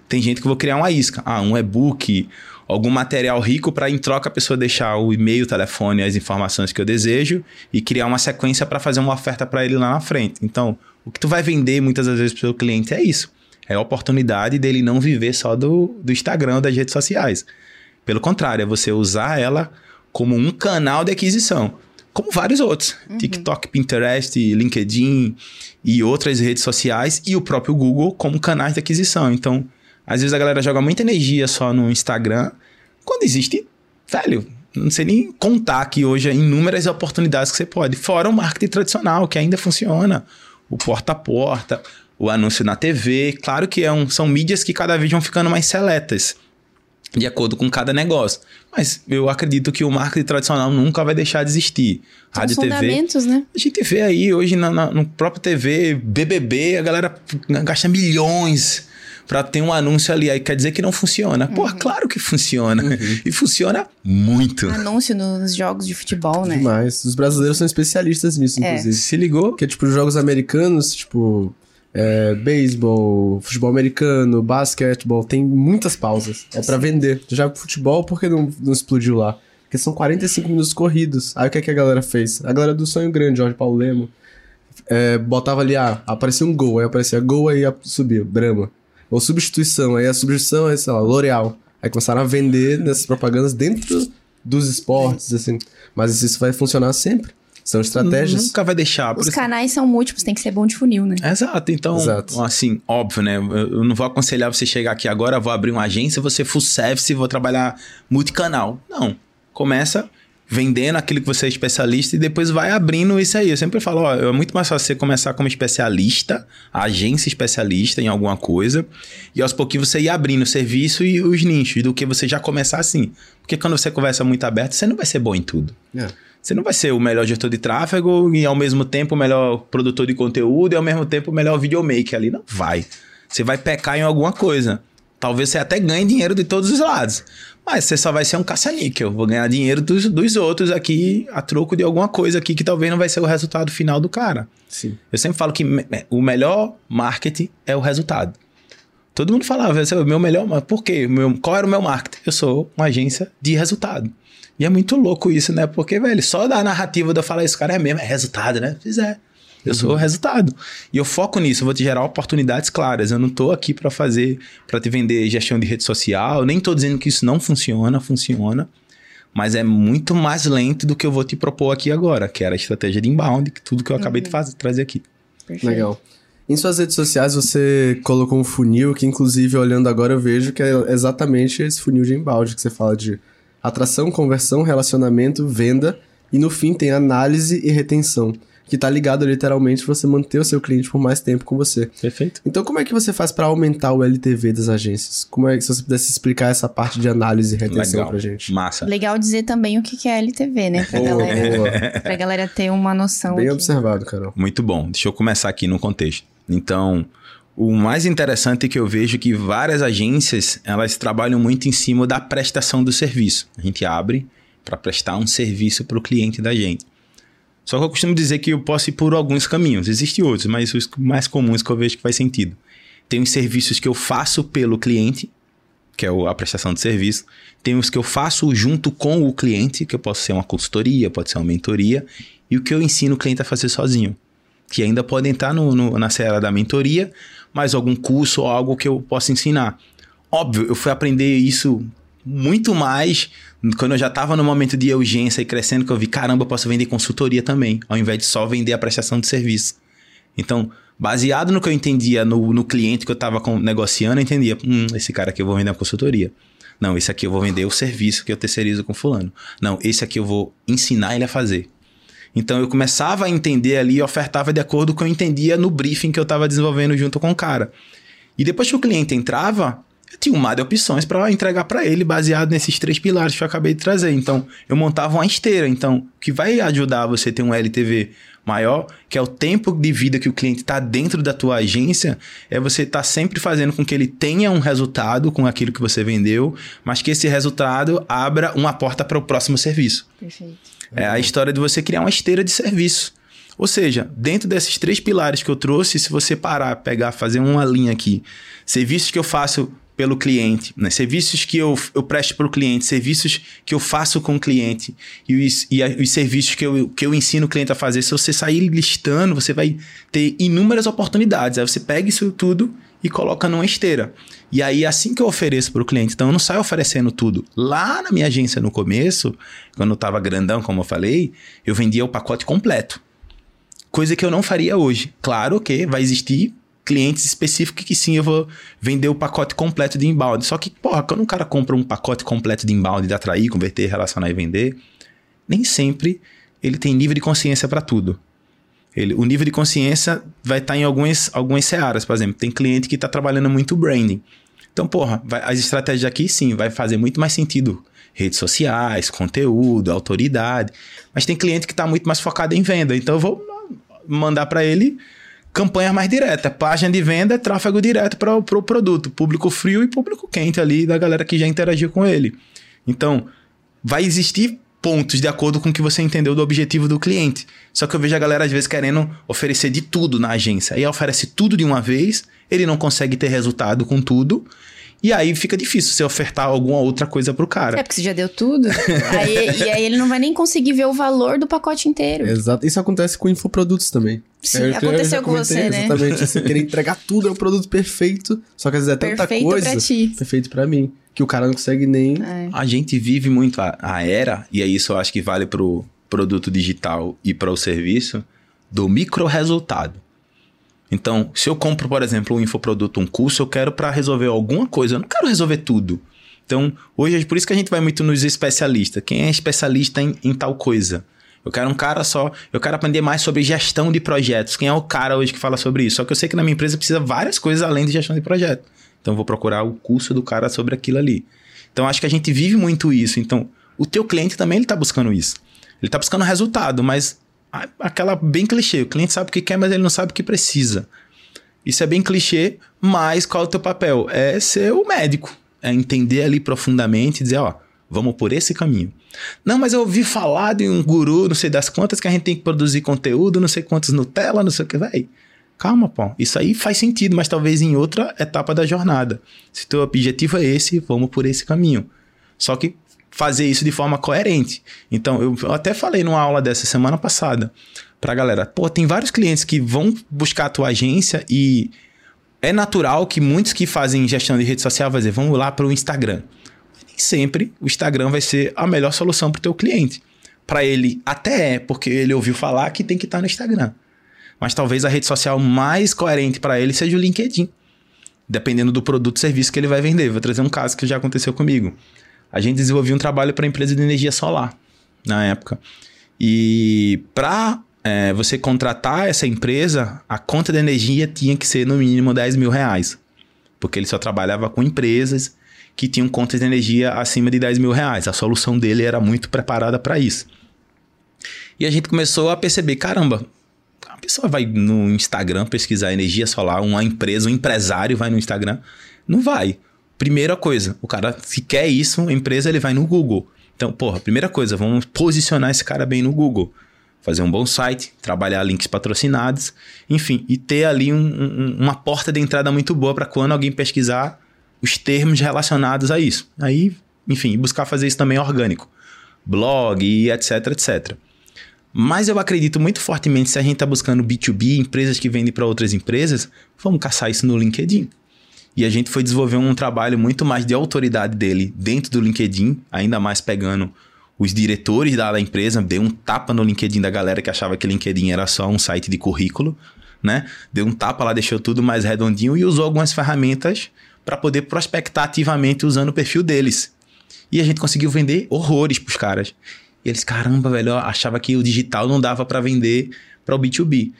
Tem gente que eu vou criar uma isca, ah, um e-book, algum material rico para em troca a pessoa deixar o e-mail, o telefone, as informações que eu desejo e criar uma sequência para fazer uma oferta para ele lá na frente. Então, o que tu vai vender muitas das vezes para o seu cliente é isso. É a oportunidade dele não viver só do, do Instagram das redes sociais. Pelo contrário, é você usar ela como um canal de aquisição. Como vários outros. Uhum. TikTok, Pinterest, LinkedIn e outras redes sociais e o próprio Google como canais de aquisição. Então, às vezes a galera joga muita energia só no Instagram, quando existe, velho, não sei nem contar que hoje é inúmeras oportunidades que você pode. Fora o marketing tradicional, que ainda funciona. o porta a porta, o anúncio na TV. Claro que é um, são mídias que cada vez vão ficando mais seletas, de acordo com cada negócio. Mas eu acredito que o marketing tradicional nunca vai deixar de existir. São Rádio os TV. fundamentos, né? A gente vê aí hoje na, na- no próprio TV, BBB, a galera gasta milhões pra ter um anúncio ali. Aí quer dizer que não funciona. Pô, Uhum. claro que funciona. E funciona muito. Anúncio nos jogos de futebol, né? Demais. Os brasileiros são especialistas nisso, É. inclusive. Se ligou? Porque, tipo, os jogos americanos, tipo, é, beisebol, futebol americano, basquetebol, tem muitas pausas. É pra vender. Tu joga futebol, por que não, não explodiu lá? Porque são 45 minutos corridos. Aí o que, é que a galera fez? A galera do Sonho Grande, Jorge Paulo Lemo, é, botava ali, ah, aparecia um gol, aí aparecia gol, aí subia, Brahma. Ou substituição, aí a substituição é, sei lá, L'Oreal. Aí começaram a vender nessas propagandas dentro dos esportes, assim. Mas isso vai funcionar sempre. São estratégias. Nunca vai deixar. Os isso- canais são múltiplos, tem que ser bom de funil, né? Exato, então, Exato. assim, óbvio, né? Eu eu não vou aconselhar você chegar aqui agora, vou abrir uma agência, você full service, vou trabalhar multicanal. Não. Começa vendendo aquilo que você é especialista e depois vai abrindo isso aí. Eu sempre falo, ó, é muito mais fácil você começar como especialista, agência especialista em alguma coisa, e aos pouquinhos você ir abrindo o serviço e os nichos, do que você já começar assim. Porque quando você conversa muito aberto, você não vai ser bom em tudo. É. Você não vai ser o melhor gestor de tráfego e ao mesmo tempo o melhor produtor de conteúdo e ao mesmo tempo o melhor videomaker ali. Não vai. Você vai pecar em alguma coisa. Talvez você até ganhe dinheiro de todos os lados. Mas você só vai ser um caça-níquel. Vou ganhar dinheiro dos, dos outros aqui a troco de alguma coisa aqui que talvez não vai ser o resultado final do cara. Sim. Eu sempre falo que me- o melhor marketing é o resultado. Todo mundo falava, esse é o meu melhor, mas por quê? Meu- qual era o meu marketing? Eu sou uma agência de resultado. E é muito louco isso, né? Porque, velho, só da narrativa de eu falar isso, cara, é mesmo, é resultado, né? Pois é. Eu sou o resultado. E eu foco nisso, eu vou te gerar oportunidades claras. Eu não tô aqui para fazer, para te vender gestão de rede social. Nem tô dizendo que isso não funciona, funciona. Mas é muito mais lento do que eu vou te propor aqui agora, que era a estratégia de inbound, que tudo que eu acabei de fazer, trazer aqui. Perfeito. Legal. Em suas redes sociais você colocou um funil que, inclusive, olhando agora, eu vejo que é exatamente esse funil de embalde que você fala de atração, conversão, relacionamento, venda e no fim tem análise e retenção, que tá ligado literalmente pra você manter o seu cliente por mais tempo com você. Perfeito. Então, como é que você faz pra aumentar o LTV das agências? Como é que se você pudesse explicar essa parte de análise e retenção Legal. pra gente? Massa. Legal dizer também o que que é LTV, né? Pra, Boa, galera, boa. pra galera ter uma noção. Bem aqui. observado, Carol. Muito bom. Deixa eu começar aqui no contexto. Então, o mais interessante é que eu vejo que várias agências, elas trabalham muito em cima da prestação do serviço. A gente abre para prestar um serviço para o cliente da gente. Só que eu costumo dizer que eu posso ir por alguns caminhos. Existem outros, mas os mais comuns que eu vejo que faz sentido. Tem os serviços que eu faço pelo cliente, que é a prestação de serviço. Tem os que eu faço junto com o cliente, que eu posso ser uma consultoria, pode ser uma mentoria. E o que eu ensino o cliente a fazer sozinho que ainda podem estar no, no- na seara da mentoria, mas algum curso ou algo que eu possa ensinar. Óbvio, eu fui aprender isso muito mais quando eu já estava no momento de urgência e crescendo, que eu vi, caramba, eu posso vender consultoria também, ao invés de só vender a prestação de serviço. Então, baseado no que eu entendia no, no cliente que eu estava negociando, eu entendia, hum, esse cara aqui eu vou vender a consultoria. Não, esse aqui eu vou vender o serviço que eu terceirizo com fulano. Não, esse aqui eu vou ensinar ele a fazer. Então eu começava a entender ali e ofertava de acordo com o que eu entendia no briefing que eu estava desenvolvendo junto com o cara. E depois que o cliente entrava, eu tinha um mar de opções para entregar para ele baseado nesses três pilares que eu acabei de trazer. Então eu montava uma esteira. Então o que vai ajudar você a ter um LTV maior, que é o tempo de vida que o cliente está dentro da tua agência, é você estar tá sempre fazendo com que ele tenha um resultado com aquilo que você vendeu, mas que esse resultado abra uma porta para o próximo serviço. Perfeito. É a história de você criar uma esteira de serviço. Ou seja, dentro desses três pilares que eu trouxe, se você parar, pegar, fazer uma linha aqui, serviços que eu faço pelo cliente, né? serviços que eu, eu presto para o cliente, serviços que eu faço com o cliente e os, e a, os serviços que eu, que eu ensino o cliente a fazer. Se você sair listando, você vai ter inúmeras oportunidades. Aí você pega isso tudo e coloca numa esteira. E aí, assim que eu ofereço para o cliente, então eu não saio oferecendo tudo. Lá na minha agência no começo, quando eu estava grandão, como eu falei, eu vendia o pacote completo. Coisa que eu não faria hoje. Claro que vai existir clientes específicos que sim, eu vou vender o pacote completo de inbound. Só que, porra, quando um cara compra um pacote completo de inbound, de atrair, converter, relacionar e vender, nem sempre ele tem nível de consciência para tudo. Ele, o nível de consciência vai estar em algumas, algumas searas, por exemplo. Tem cliente que está trabalhando muito branding. Então, porra, vai, as estratégias aqui sim, vai fazer muito mais sentido. Redes sociais, conteúdo, autoridade. Mas tem cliente que está muito mais focado em venda. Então, eu vou mandar para ele campanha mais direta. Página de venda tráfego direto para o pro produto. Público frio e público quente ali da galera que já interagiu com ele. Então, vai existir pontos de acordo com o que você entendeu do objetivo do cliente. Só que eu vejo a galera às vezes querendo oferecer de tudo na agência. Aí oferece tudo de uma vez, ele não consegue ter resultado com tudo. E aí fica difícil você ofertar alguma outra coisa pro cara. É porque você já deu tudo. aí, e aí ele não vai nem conseguir ver o valor do pacote inteiro. Exato. Isso acontece com infoprodutos também. Sim, eu, aconteceu eu com você, né? Exatamente. Você querer entregar tudo, é o produto perfeito. Só que às vezes é tanta perfeito coisa. Pra ti. Perfeito pra mim. Que o cara não consegue nem. É. A gente vive muito a, a era, e aí isso eu acho que vale pro produto digital e para o serviço, do micro resultado. Então, se eu compro, por exemplo, um infoproduto, um curso, eu quero para resolver alguma coisa, eu não quero resolver tudo. Então, hoje é por isso que a gente vai muito nos especialistas. Quem é especialista em, em tal coisa? Eu quero um cara só. Eu quero aprender mais sobre gestão de projetos. Quem é o cara hoje que fala sobre isso? Só que eu sei que na minha empresa precisa várias coisas além de gestão de projeto. Então, eu vou procurar o curso do cara sobre aquilo ali. Então, acho que a gente vive muito isso. Então, o teu cliente também ele está buscando isso. Ele está buscando resultado, mas aquela bem clichê. O cliente sabe o que quer, mas ele não sabe o que precisa. Isso é bem clichê, mas qual é o teu papel? É ser o médico. É entender ali profundamente e dizer, ó, vamos por esse caminho. Não, mas eu ouvi falar de um guru, não sei das quantas, que a gente tem que produzir conteúdo, não sei quantos Nutella, não sei o que, vai. Calma, pô. Isso aí faz sentido, mas talvez em outra etapa da jornada. Se teu objetivo é esse, vamos por esse caminho. Só que fazer isso de forma coerente. Então, eu, até falei numa aula dessa semana passada pra galera, pô, tem vários clientes que vão buscar a tua agência e é natural que muitos que fazem gestão de rede social vão dizer, vamos lá para o Instagram. Nem sempre o Instagram vai ser a melhor solução para o teu cliente. Para ele até é, porque ele ouviu falar que tem que estar tá no Instagram. Mas talvez a rede social mais coerente para ele seja o LinkedIn. Dependendo do produto ou serviço que ele vai vender. Vou trazer um caso que já aconteceu comigo a gente desenvolvia um trabalho para empresa de energia solar na época. E para é, você contratar essa empresa, a conta de energia tinha que ser no mínimo 10 mil reais. Porque ele só trabalhava com empresas que tinham contas de energia acima de 10 mil reais. A solução dele era muito preparada para isso. E a gente começou a perceber: caramba, a pessoa vai no Instagram pesquisar energia solar, uma empresa, um empresário vai no Instagram. Não vai. Primeira coisa, o cara, se quer isso, empresa, ele vai no Google. Então, porra, primeira coisa, vamos posicionar esse cara bem no Google. Fazer um bom site, trabalhar links patrocinados, enfim, e ter ali um, um, uma porta de entrada muito boa para quando alguém pesquisar os termos relacionados a isso. Aí, enfim, buscar fazer isso também orgânico. Blog etc, etc. Mas eu acredito muito fortemente se a gente está buscando B2B, empresas que vendem para outras empresas, vamos caçar isso no LinkedIn. E a gente foi desenvolver um trabalho muito mais de autoridade dele dentro do LinkedIn, ainda mais pegando os diretores da, da empresa, deu um tapa no LinkedIn da galera que achava que LinkedIn era só um site de currículo, né? Deu um tapa lá, deixou tudo mais redondinho e usou algumas ferramentas para poder prospectar ativamente usando o perfil deles. E a gente conseguiu vender horrores pros caras. E eles, caramba, velho, eu achava que o digital não dava para vender para o B2B.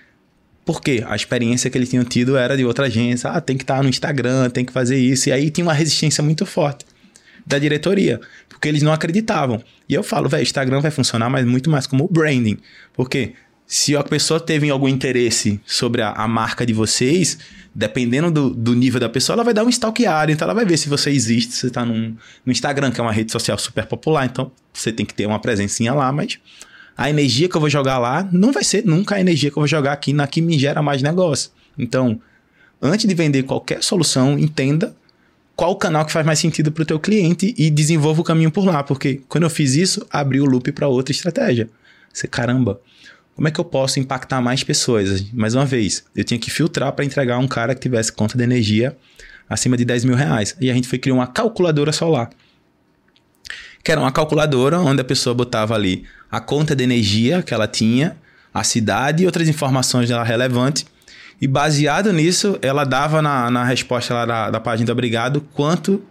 Por quê? A experiência que eles tinham tido era de outra agência. Ah, tem que estar no Instagram, tem que fazer isso. E aí tinha uma resistência muito forte da diretoria, porque eles não acreditavam. E eu falo, velho, Instagram vai funcionar, mas muito mais como branding. Porque se a pessoa teve algum interesse sobre a, a marca de vocês, dependendo do, do, nível da pessoa, ela vai dar um stalkear. Então ela vai ver se você existe, se você está no Instagram, que é uma rede social super popular. Então você tem que ter uma presencinha lá, mas a energia que eu vou jogar lá não vai ser nunca a energia que eu vou jogar aqui na que me gera mais negócio. Então, antes de vender qualquer solução, entenda qual o canal que faz mais sentido para o teu cliente e desenvolva o caminho por lá, porque quando eu fiz isso, abri o loop para outra estratégia. Você, caramba, como é que eu posso impactar mais pessoas? Mais uma vez, eu tinha que filtrar para entregar um cara que tivesse conta de energia acima de 10 mil reais. E a gente foi criar uma calculadora solar que era uma calculadora onde a pessoa botava ali a conta de energia que ela tinha, a cidade e outras informações dela relevantes. E baseado nisso, ela dava na, na resposta lá da, da página do obrigado quanto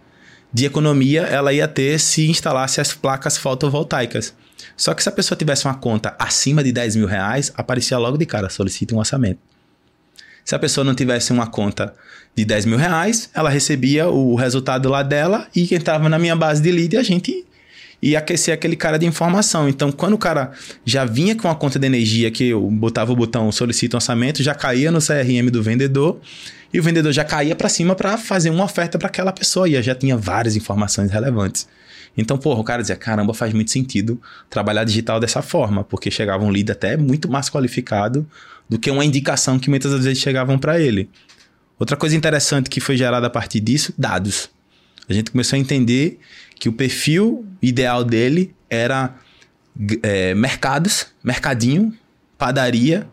de economia ela ia ter se instalasse as placas fotovoltaicas. Só que se a pessoa tivesse uma conta acima de 10 mil reais, aparecia logo de cara, solicita um orçamento. Se a pessoa não tivesse uma conta de 10 mil reais, ela recebia o resultado lá dela e entrava na minha base de lead e a gente ia aquecer aquele cara de informação. Então, quando o cara já vinha com a conta de energia, que eu botava o botão solicita orçamento, já caía no CRM do vendedor e o vendedor já caía para cima para fazer uma oferta para aquela pessoa e já tinha várias informações relevantes. Então, porra, o cara dizia: caramba, faz muito sentido trabalhar digital dessa forma, porque chegava um lead até muito mais qualificado do que uma indicação que muitas vezes chegavam para ele. Outra coisa interessante que foi gerada a partir disso, dados. A gente começou a entender que o perfil ideal dele era é, mercados, mercadinho, padaria,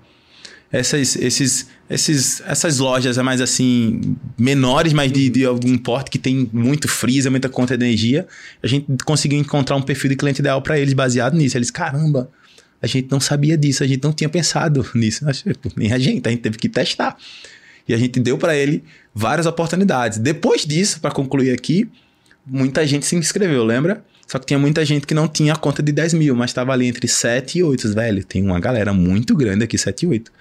essas, esses, esses, essas lojas é mais assim, menores, mas de, de algum porte que tem muito freezer, muita conta de energia. A gente conseguiu encontrar um perfil de cliente ideal para eles baseado nisso. Eles, caramba, a gente não sabia disso, a gente não tinha pensado nisso. Nem a gente, a gente teve que testar. E a gente deu para ele várias oportunidades. Depois disso, para concluir aqui, muita gente se inscreveu, lembra? Só que tinha muita gente que não tinha a conta de 10 mil, mas estava ali entre 7 e 8, velho. Tem uma galera muito grande aqui, 7 e 8.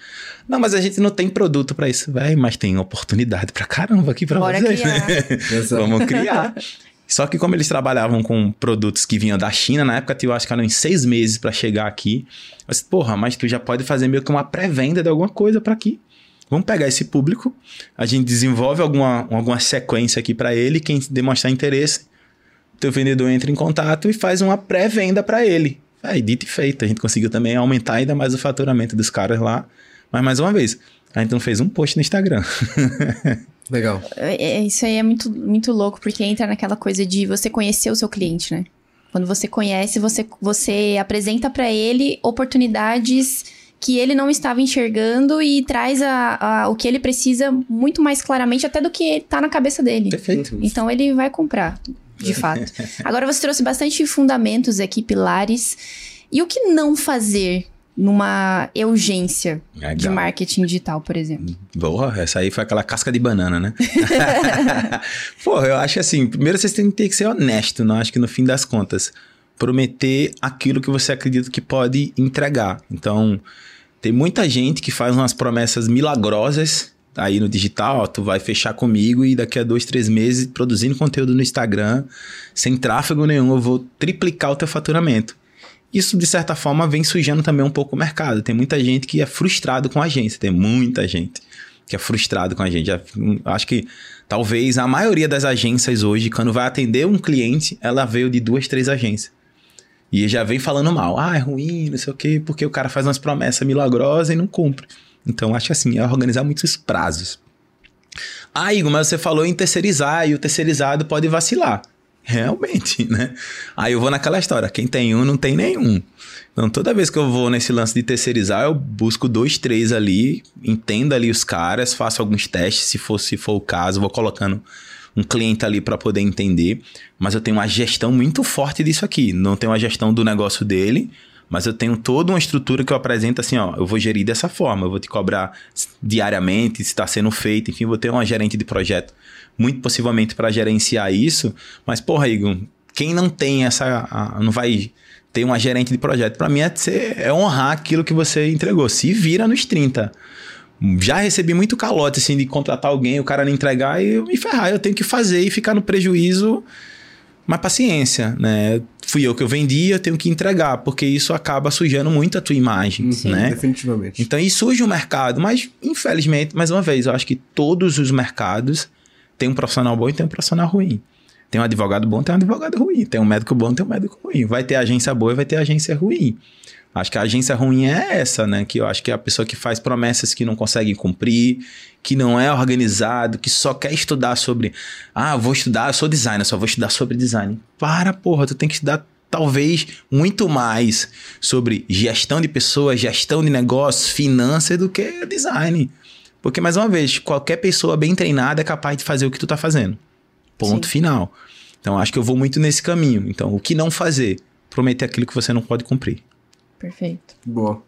Não, mas a gente não tem produto para isso, velho, mas tem oportunidade pra caramba aqui pra Bora vocês, criar. né? Vamos criar. Só que como eles trabalhavam com produtos que vinham da China, na época eu acho que eram em seis meses para chegar aqui. Eu disse, porra, mas tu já pode fazer meio que uma pré-venda de alguma coisa para aqui. Vamos pegar esse público, a gente desenvolve alguma, alguma sequência aqui para ele, quem demonstrar interesse, teu vendedor entra em contato e faz uma pré-venda para ele. Aí, dito e feito, a gente conseguiu também aumentar ainda mais o faturamento dos caras lá. Mas, mais uma vez, a gente não fez um post no Instagram. Legal. É, é, isso aí é muito, muito louco, porque entra naquela coisa de você conhecer o seu cliente, né? Quando você conhece, você, você apresenta para ele oportunidades que ele não estava enxergando e traz a, a, o que ele precisa muito mais claramente até do que está na cabeça dele. Perfeito. Então ele vai comprar de fato. Agora você trouxe bastante fundamentos aqui, pilares. E o que não fazer numa urgência de marketing digital, por exemplo? Boa, essa aí foi aquela casca de banana, né? Porra, eu acho assim, primeiro vocês têm que ser honesto, não? Acho que no fim das contas, prometer aquilo que você acredita que pode entregar. Então, tem muita gente que faz umas promessas milagrosas aí no digital, ó, tu vai fechar comigo e daqui a dois, três meses produzindo conteúdo no Instagram, sem tráfego nenhum, eu vou triplicar o teu faturamento. Isso, de certa forma, vem sujando também um pouco o mercado. Tem muita gente que é frustrado com a agência, tem muita gente que é frustrado com a gente. Acho que talvez a maioria das agências hoje, quando vai atender um cliente, ela veio de duas, três agências. E já vem falando mal. Ah, é ruim, não sei o quê, porque o cara faz umas promessas milagrosas e não cumpre. Então, acho assim, é organizar muitos prazos. Ah, Igor, mas você falou em terceirizar e o terceirizado pode vacilar. Realmente, né? Aí eu vou naquela história: quem tem um não tem nenhum. Então, toda vez que eu vou nesse lance de terceirizar, eu busco dois, três ali, entendo ali os caras, faço alguns testes, se for, se for o caso, vou colocando um cliente ali para poder entender. Mas eu tenho uma gestão muito forte disso aqui. Não tenho uma gestão do negócio dele, mas eu tenho toda uma estrutura que eu apresento assim, ó, eu vou gerir dessa forma, eu vou te cobrar diariamente se está sendo feito, enfim, vou ter uma gerente de projeto, muito possivelmente para gerenciar isso, mas porra, Igor, quem não tem essa, não vai ter uma gerente de projeto, para mim é, ser, é honrar aquilo que você entregou, se vira nos 30. Já recebi muito calote assim de contratar alguém, o cara não entregar e eu me ferrar, eu tenho que fazer e ficar no prejuízo mas paciência, né? Fui eu que eu vendi, eu tenho que entregar, porque isso acaba sujando muito a tua imagem, Sim, né? Definitivamente. Então, e surge o mercado, mas infelizmente, mais uma vez, eu acho que todos os mercados têm um profissional bom e tem um profissional ruim. Tem um advogado bom, tem um advogado ruim. Tem um médico bom, tem um médico ruim. Vai ter agência boa e vai ter agência ruim. Acho que a agência ruim é essa, né? Que eu acho que é a pessoa que faz promessas que não consegue cumprir, que não é organizado, que só quer estudar sobre. Ah, vou estudar, eu sou designer, só vou estudar sobre design. Para, porra, tu tem que estudar talvez muito mais sobre gestão de pessoas, gestão de negócios, finanças do que design. Porque, mais uma vez, qualquer pessoa bem treinada é capaz de fazer o que tu tá fazendo. Ponto Sim. final. Então, acho que eu vou muito nesse caminho. Então, o que não fazer? Prometer aquilo que você não pode cumprir. Perfeito. Boa.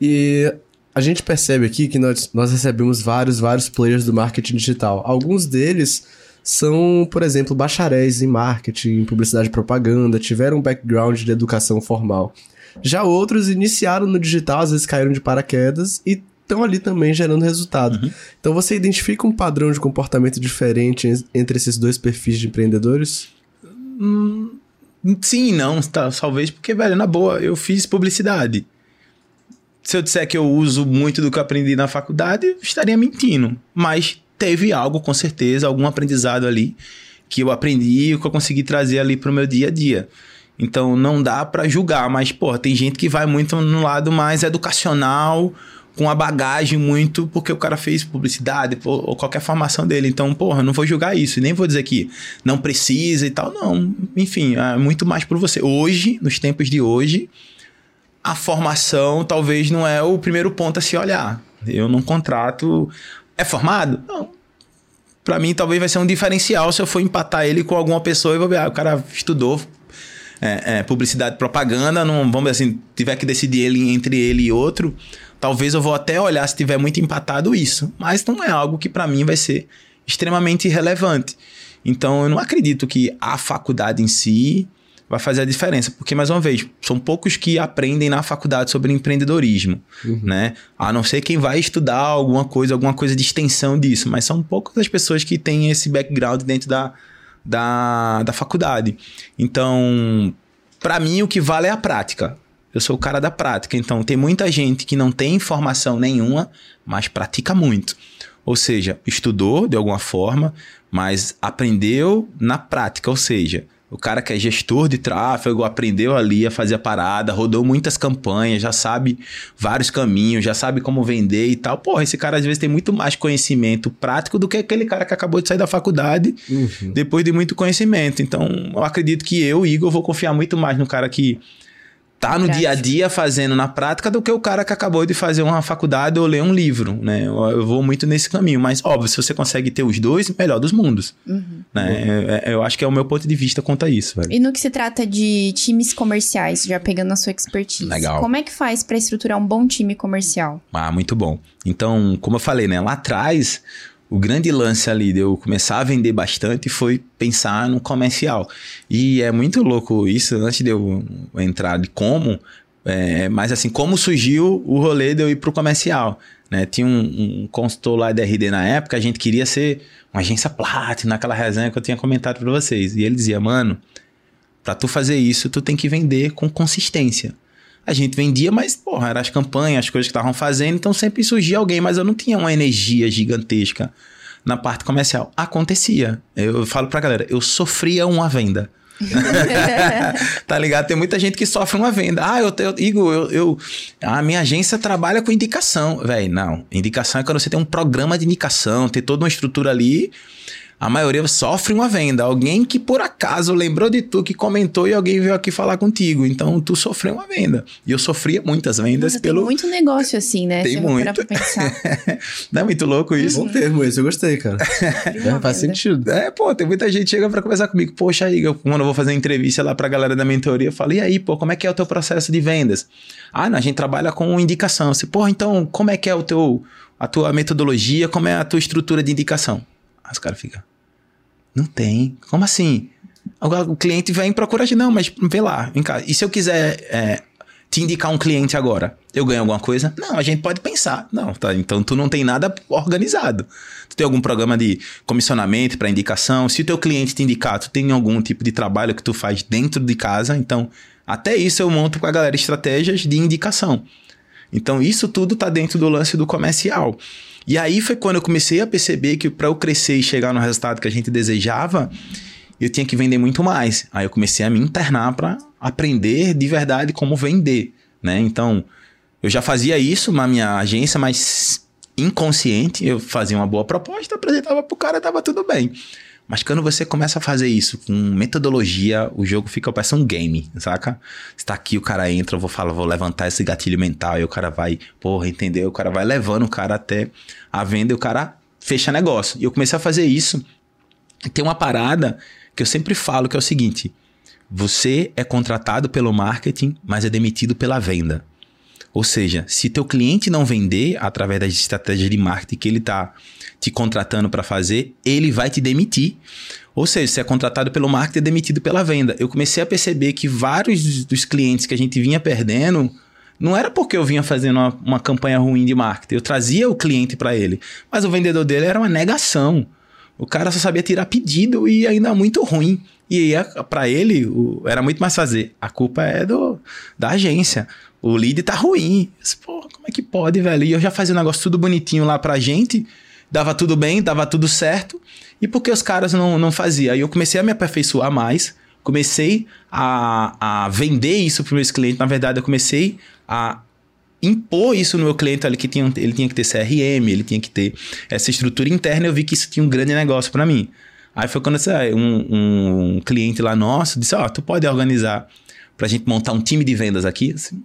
E a gente percebe aqui que nós, nós recebemos vários, vários players do marketing digital. Alguns deles são, por exemplo, bacharéis em marketing, publicidade e propaganda, tiveram um background de educação formal. Já outros iniciaram no digital, às vezes caíram de paraquedas e estão ali também gerando resultado. Uhum. Então você identifica um padrão de comportamento diferente entre esses dois perfis de empreendedores? Hum, sim não, tá, talvez porque, velho, na boa, eu fiz publicidade. Se eu disser que eu uso muito do que eu aprendi na faculdade, estaria mentindo. Mas teve algo, com certeza, algum aprendizado ali que eu aprendi e que eu consegui trazer ali pro meu dia a dia. Então não dá para julgar, mas, pô, tem gente que vai muito no lado mais educacional, com a bagagem muito, porque o cara fez publicidade ou qualquer formação dele. Então, porra, não vou julgar isso. Nem vou dizer que não precisa e tal. Não. Enfim, é muito mais por você. Hoje, nos tempos de hoje, a formação talvez não é o primeiro ponto a se olhar. Eu não contrato. É formado? Não. Pra mim, talvez vai ser um diferencial se eu for empatar ele com alguma pessoa e vou ver, ah, o cara estudou é, é, publicidade propaganda, não, vamos ver assim, tiver que decidir ele entre ele e outro, talvez eu vou até olhar se tiver muito empatado isso. Mas não é algo que para mim vai ser extremamente relevante. Então eu não acredito que a faculdade em si vai fazer a diferença, porque mais uma vez, são poucos que aprendem na faculdade sobre empreendedorismo, uhum. né? A não ser quem vai estudar alguma coisa, alguma coisa de extensão disso, mas são poucas as pessoas que têm esse background dentro da, da, da faculdade. Então, para mim, o que vale é a prática. Eu sou o cara da prática. Então, tem muita gente que não tem informação nenhuma, mas pratica muito. Ou seja, estudou de alguma forma, mas aprendeu na prática. Ou seja, o cara que é gestor de tráfego aprendeu ali a fazer a parada, rodou muitas campanhas, já sabe vários caminhos, já sabe como vender e tal. Porra, esse cara às vezes tem muito mais conhecimento prático do que aquele cara que acabou de sair da faculdade uhum. depois de muito conhecimento. Então, eu acredito que eu, Igor, vou confiar muito mais no cara que tá no dia a dia fazendo na prática do que o cara que acabou de fazer uma faculdade ou ler um livro, né? Eu, eu vou muito nesse caminho, mas óbvio, se você consegue ter os dois, melhor dos mundos, uhum. né? Eu, é, é, eu, acho que é o meu ponto de vista quanto a isso. Velho. E no que se trata de times comerciais, já pegando a sua expertise, Legal. como é que faz para estruturar um bom time comercial? Ah, muito bom. Então, como eu falei, né? Lá atrás o grande lance ali de eu começar a vender bastante foi pensar no comercial. E é muito louco isso, antes de eu entrar de como, é, mas assim, como surgiu o rolê de eu ir pro comercial. Né? Tinha um, um consultor lá da RD na época, a gente queria ser uma agência Platinum, naquela resenha que eu tinha comentado para vocês. E ele dizia, mano, para tu fazer isso, tu tem que vender com consistência. A gente vendia, mas, porra, eram as campanhas, as coisas que estavam fazendo, então sempre surgia alguém, mas eu não tinha uma energia gigantesca na parte comercial. Acontecia. Eu falo pra galera, eu sofria uma venda. tá ligado? Tem muita gente que sofre uma venda. Ah, eu, eu Igor, eu, eu, a minha agência trabalha com indicação. Véi, não. Indicação é quando você tem um programa de indicação, tem toda uma estrutura ali a maioria sofre uma venda. Alguém que por acaso lembrou de tu, que comentou e alguém veio aqui falar contigo. Então tu sofreu uma venda. E eu sofria muitas vendas Nossa, pelo. Tem muito negócio assim, né? Tem muito. Não é muito louco isso? Bom termo esse, eu gostei, cara. é, faz sentido. É, pô, tem muita gente que chega pra conversar comigo. Poxa, aí, quando eu vou fazer uma entrevista lá pra galera da mentoria, eu falo, e aí, pô, como é que é o teu processo de vendas? Ah, não, a gente trabalha com indicação. Você, pô, então, como é que é o teu, a tua metodologia, como é a tua estrutura de indicação? Aí os caras ficam. Não tem. Como assim? O cliente vem e procura não, mas vê lá, vem cá. E se eu quiser é, te indicar um cliente agora, eu ganho alguma coisa? Não, a gente pode pensar. Não, tá. Então tu não tem nada organizado. Tu tem algum programa de comissionamento para indicação? Se o teu cliente te indicar, tu tem algum tipo de trabalho que tu faz dentro de casa? Então, até isso eu monto com a galera estratégias de indicação. Então, isso tudo tá dentro do lance do comercial. E aí foi quando eu comecei a perceber que para eu crescer e chegar no resultado que a gente desejava, eu tinha que vender muito mais. Aí eu comecei a me internar para aprender de verdade como vender, né? Então, eu já fazia isso na minha agência, mas inconsciente, eu fazia uma boa proposta, apresentava pro cara, tava tudo bem. Mas quando você começa a fazer isso com metodologia, o jogo fica parece um game, saca? Está aqui, o cara entra, eu vou falar, vou levantar esse gatilho mental, e o cara vai, porra, entendeu? O cara vai levando o cara até a venda e o cara fecha negócio. E eu comecei a fazer isso. Tem uma parada que eu sempre falo que é o seguinte: você é contratado pelo marketing, mas é demitido pela venda. Ou seja, se teu cliente não vender através das estratégias de marketing que ele está te contratando para fazer, ele vai te demitir. Ou seja, se é contratado pelo marketing, é demitido pela venda. Eu comecei a perceber que vários dos clientes que a gente vinha perdendo não era porque eu vinha fazendo uma, uma campanha ruim de marketing. Eu trazia o cliente para ele, mas o vendedor dele era uma negação. O cara só sabia tirar pedido e ainda muito ruim. E para ele o, era muito mais fazer. A culpa é do da agência. O lead tá ruim. Pô, como é que pode, velho? E eu já fazia um negócio tudo bonitinho lá pra gente. Dava tudo bem, dava tudo certo. E por que os caras não, não faziam? Aí eu comecei a me aperfeiçoar mais. Comecei a, a vender isso para meus clientes. Na verdade, eu comecei a impor isso no meu cliente ali que tinha, ele tinha que ter CRM, ele tinha que ter essa estrutura interna. Eu vi que isso tinha um grande negócio para mim. Aí foi quando um, um cliente lá nosso disse: Ó, oh, tu pode organizar pra gente montar um time de vendas aqui? Assim,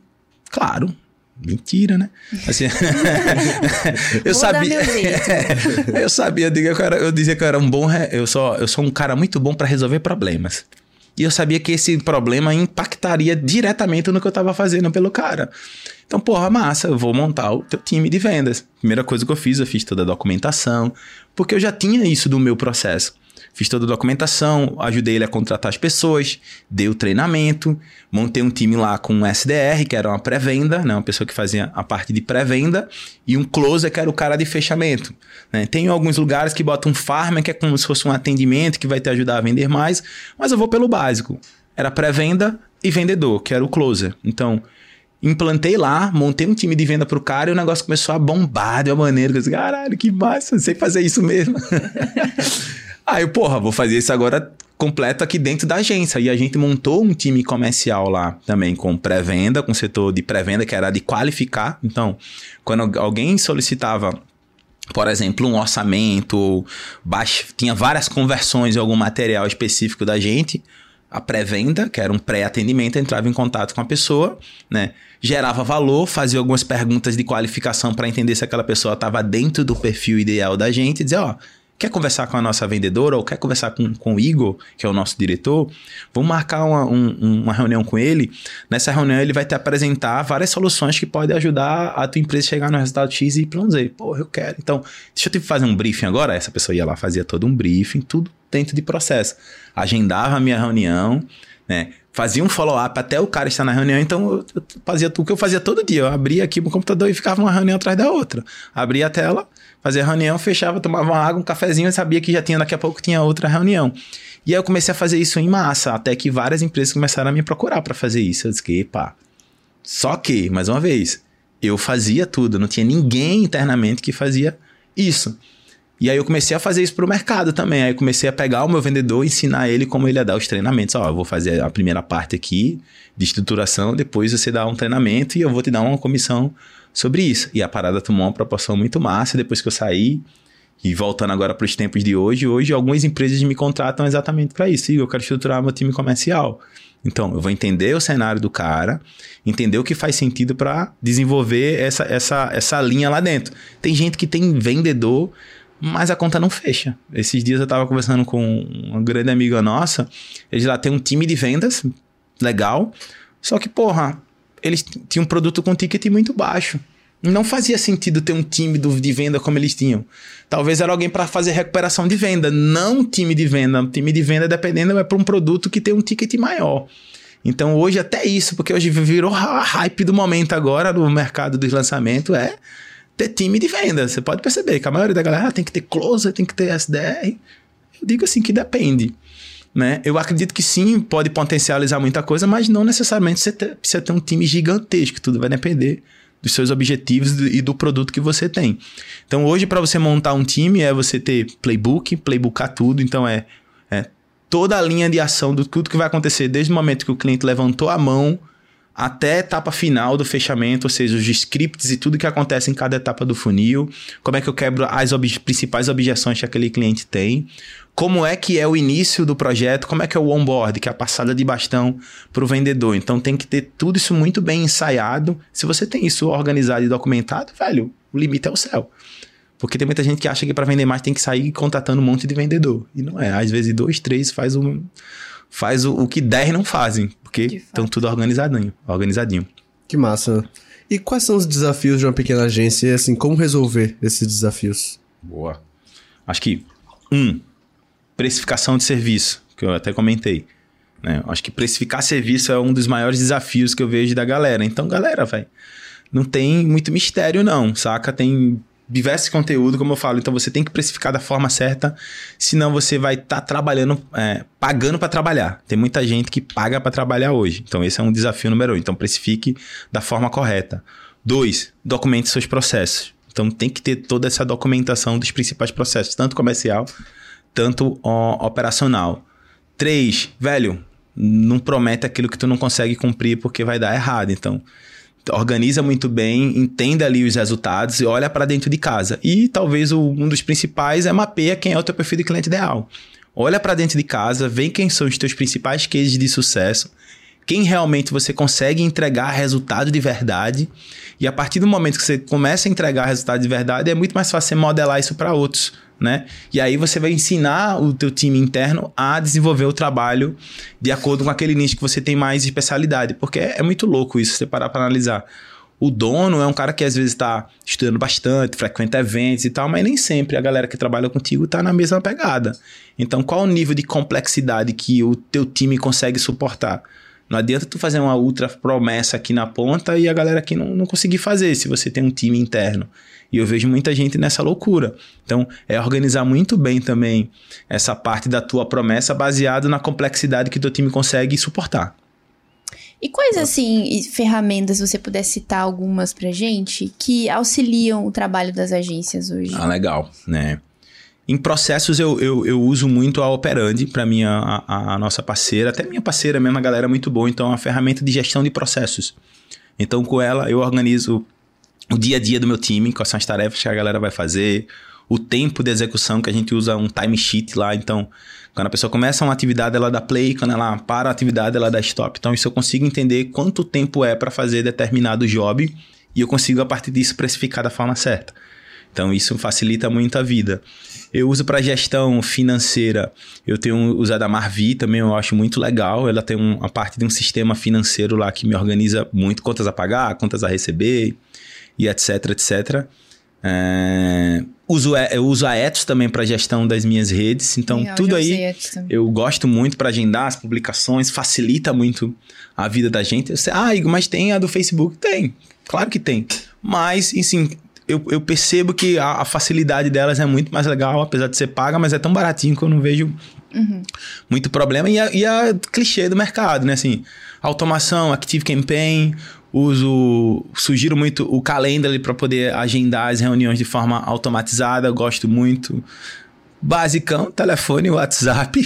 claro. Mentira, né? Assim, eu Vou sabia. eu sabia, eu, digo, eu, era, eu dizia que eu era um bom. Eu sou, eu sou um cara muito bom para resolver problemas. E eu sabia que esse problema impactaria diretamente no que eu estava fazendo pelo cara. Então, porra, massa, eu vou montar o teu time de vendas. Primeira coisa que eu fiz, eu fiz toda a documentação, porque eu já tinha isso do meu processo. Fiz toda a documentação, ajudei ele a contratar as pessoas, dei o treinamento, montei um time lá com um SDR, que era uma pré-venda, né? uma pessoa que fazia a parte de pré-venda, e um closer, que era o cara de fechamento. Né? Tem alguns lugares que botam um farmer, que é como se fosse um atendimento que vai te ajudar a vender mais, mas eu vou pelo básico. Era pré-venda e vendedor, que era o closer. Então, implantei lá, montei um time de venda pro cara e o negócio começou a bombar de uma maneira eu disse, caralho, que massa, sei fazer isso mesmo. Aí, porra, vou fazer isso agora completo aqui dentro da agência. E a gente montou um time comercial lá também com pré-venda, com setor de pré-venda que era de qualificar. Então, quando alguém solicitava por exemplo, um orçamento, baixo, tinha várias conversões em algum material específico da gente. A pré-venda, que era um pré-atendimento, entrava em contato com a pessoa, né? Gerava valor, fazia algumas perguntas de qualificação para entender se aquela pessoa estava dentro do perfil ideal da gente e dizer, ó, Quer conversar com a nossa vendedora ou quer conversar com, com o Igor, que é o nosso diretor? Vamos marcar uma, um, uma reunião com ele. Nessa reunião, ele vai te apresentar várias soluções que podem ajudar a tua empresa a chegar no resultado X e Y, Z. Pô, eu quero. Então, deixa eu te fazer um briefing agora. Essa pessoa ia lá, fazia todo um briefing, tudo dentro de processo. Agendava a minha reunião, né? fazia um follow-up até o cara estar na reunião, então eu fazia o que eu fazia todo dia. Eu abria aqui o computador e ficava uma reunião atrás da outra. Abria a tela, fazia reunião, fechava, tomava uma água, um cafezinho e sabia que já tinha, daqui a pouco tinha outra reunião. E aí eu comecei a fazer isso em massa, até que várias empresas começaram a me procurar para fazer isso. Eu disse, pá. Só que, mais uma vez, eu fazia tudo, não tinha ninguém internamente que fazia isso. E aí eu comecei a fazer isso para o mercado também. Aí eu comecei a pegar o meu vendedor, ensinar ele como ele ia dar os treinamentos. Ó, eu vou fazer a primeira parte aqui de estruturação, depois você dá um treinamento e eu vou te dar uma comissão sobre isso. E a parada tomou uma proporção muito massa depois que eu saí. E voltando agora para os tempos de hoje, hoje algumas empresas me contratam exatamente para isso. Eu quero estruturar meu time comercial. Então, eu vou entender o cenário do cara, entender o que faz sentido para desenvolver essa, essa, essa linha lá dentro. Tem gente que tem vendedor, mas a conta não fecha. Esses dias eu estava conversando com uma grande amiga nossa, eles lá têm um time de vendas, legal, só que, porra, eles tinham um produto com ticket muito baixo. Não fazia sentido ter um time de venda como eles tinham. Talvez era alguém para fazer recuperação de venda, não um time de venda. Um time de venda, dependendo, é para um produto que tem um ticket maior. Então hoje até isso, porque hoje virou a hype do momento agora no mercado dos lançamentos, é ter time de venda. Você pode perceber que a maioria da galera tem que ter closer, tem que ter SDR. Eu digo assim que depende. Né? Eu acredito que sim, pode potencializar muita coisa, mas não necessariamente você ter, precisa ter um time gigantesco, tudo vai depender dos seus objetivos e do produto que você tem. Então, hoje, para você montar um time, é você ter playbook, playbookar tudo. Então, é, é toda a linha de ação do tudo que vai acontecer desde o momento que o cliente levantou a mão até a etapa final do fechamento, ou seja, os scripts e tudo que acontece em cada etapa do funil, como é que eu quebro as ob principais objeções que aquele cliente tem, como é que é o início do projeto, como é que é o onboard, que é a passada de bastão para o vendedor. Então tem que ter tudo isso muito bem ensaiado. Se você tem isso organizado e documentado, velho, o limite é o céu. Porque tem muita gente que acha que para vender mais tem que sair contratando um monte de vendedor. E não é. Às vezes dois, três faz, um, faz o, o que dez não fazem. Porque estão tudo organizadinho, organizadinho. Que massa. E quais são os desafios de uma pequena agência e, assim, como resolver esses desafios? Boa. Acho que, um, precificação de serviço, que eu até comentei. Né? Acho que precificar serviço é um dos maiores desafios que eu vejo da galera. Então, galera, velho, não tem muito mistério, não, saca? Tem diversos conteúdo, como eu falo. Então, você tem que precificar da forma certa, senão você vai estar tá trabalhando, é, pagando para trabalhar. Tem muita gente que paga para trabalhar hoje. Então, esse é um desafio número um. Então, precifique da forma correta. Dois, documente seus processos. Então, tem que ter toda essa documentação dos principais processos, tanto comercial, tanto operacional. Três, velho, não promete aquilo que tu não consegue cumprir porque vai dar errado. Então, organiza muito bem, entenda ali os resultados e olha para dentro de casa. E talvez o, um dos principais é mapeia quem é o teu perfil de cliente ideal. Olha para dentro de casa, vê quem são os teus principais cases de sucesso, quem realmente você consegue entregar resultado de verdade. E a partir do momento que você começa a entregar resultado de verdade, é muito mais fácil você modelar isso para outros né? E aí você vai ensinar o teu time interno a desenvolver o trabalho de acordo com aquele nicho que você tem mais especialidade, porque é, é muito louco isso, você parar para analisar. O dono é um cara que às vezes está estudando bastante, frequenta eventos e tal, mas nem sempre a galera que trabalha contigo está na mesma pegada. Então, qual o nível de complexidade que o teu time consegue suportar? Não adianta tu fazer uma ultra promessa aqui na ponta e a galera aqui não, não conseguir fazer se você tem um time interno. E eu vejo muita gente nessa loucura. Então, é organizar muito bem também essa parte da tua promessa baseado na complexidade que o teu time consegue suportar. E quais, assim, ferramentas, você puder citar algumas pra gente, que auxiliam o trabalho das agências hoje? Ah, legal, né? Em processos, eu, eu, eu uso muito a Operandi, para mim, a, a, nossa parceira, até minha parceira mesmo, a galera é muito boa. Então, é uma ferramenta de gestão de processos. Então, com ela, eu organizo o dia a dia do meu time, quais são as tarefas que a galera vai fazer, o tempo de execução, que a gente usa um timesheet lá. Então, quando a pessoa começa uma atividade, ela dá play, quando ela para a atividade, ela dá stop. Então, isso eu consigo entender quanto tempo é para fazer determinado job e eu consigo, a partir disso, precificar da forma certa. Então, isso facilita muito a vida. Eu uso para gestão financeira, eu tenho usado a Marvi também, eu acho muito legal. Ela tem uma parte de um sistema financeiro lá que me organiza muito contas a pagar, contas a receber e etc, etc. É, uso, eu uso a Etos também para gestão das minhas redes, então Legal, tudo aí eu gosto muito para agendar as publicações, facilita muito a vida da gente. Você, ah, Igor, mas tem a do Facebook? Tem, claro que tem. Mas, enfim, eu, eu percebo que a, a, facilidade delas é muito mais legal, apesar de ser paga, mas é tão baratinho que eu não vejo uhum. muito problema. E a, e a clichê do mercado, né? Assim, automação, Active Campaign, uso, sugiro muito o Calendly para poder agendar as reuniões de forma automatizada, gosto muito. Basicão, telefone, WhatsApp.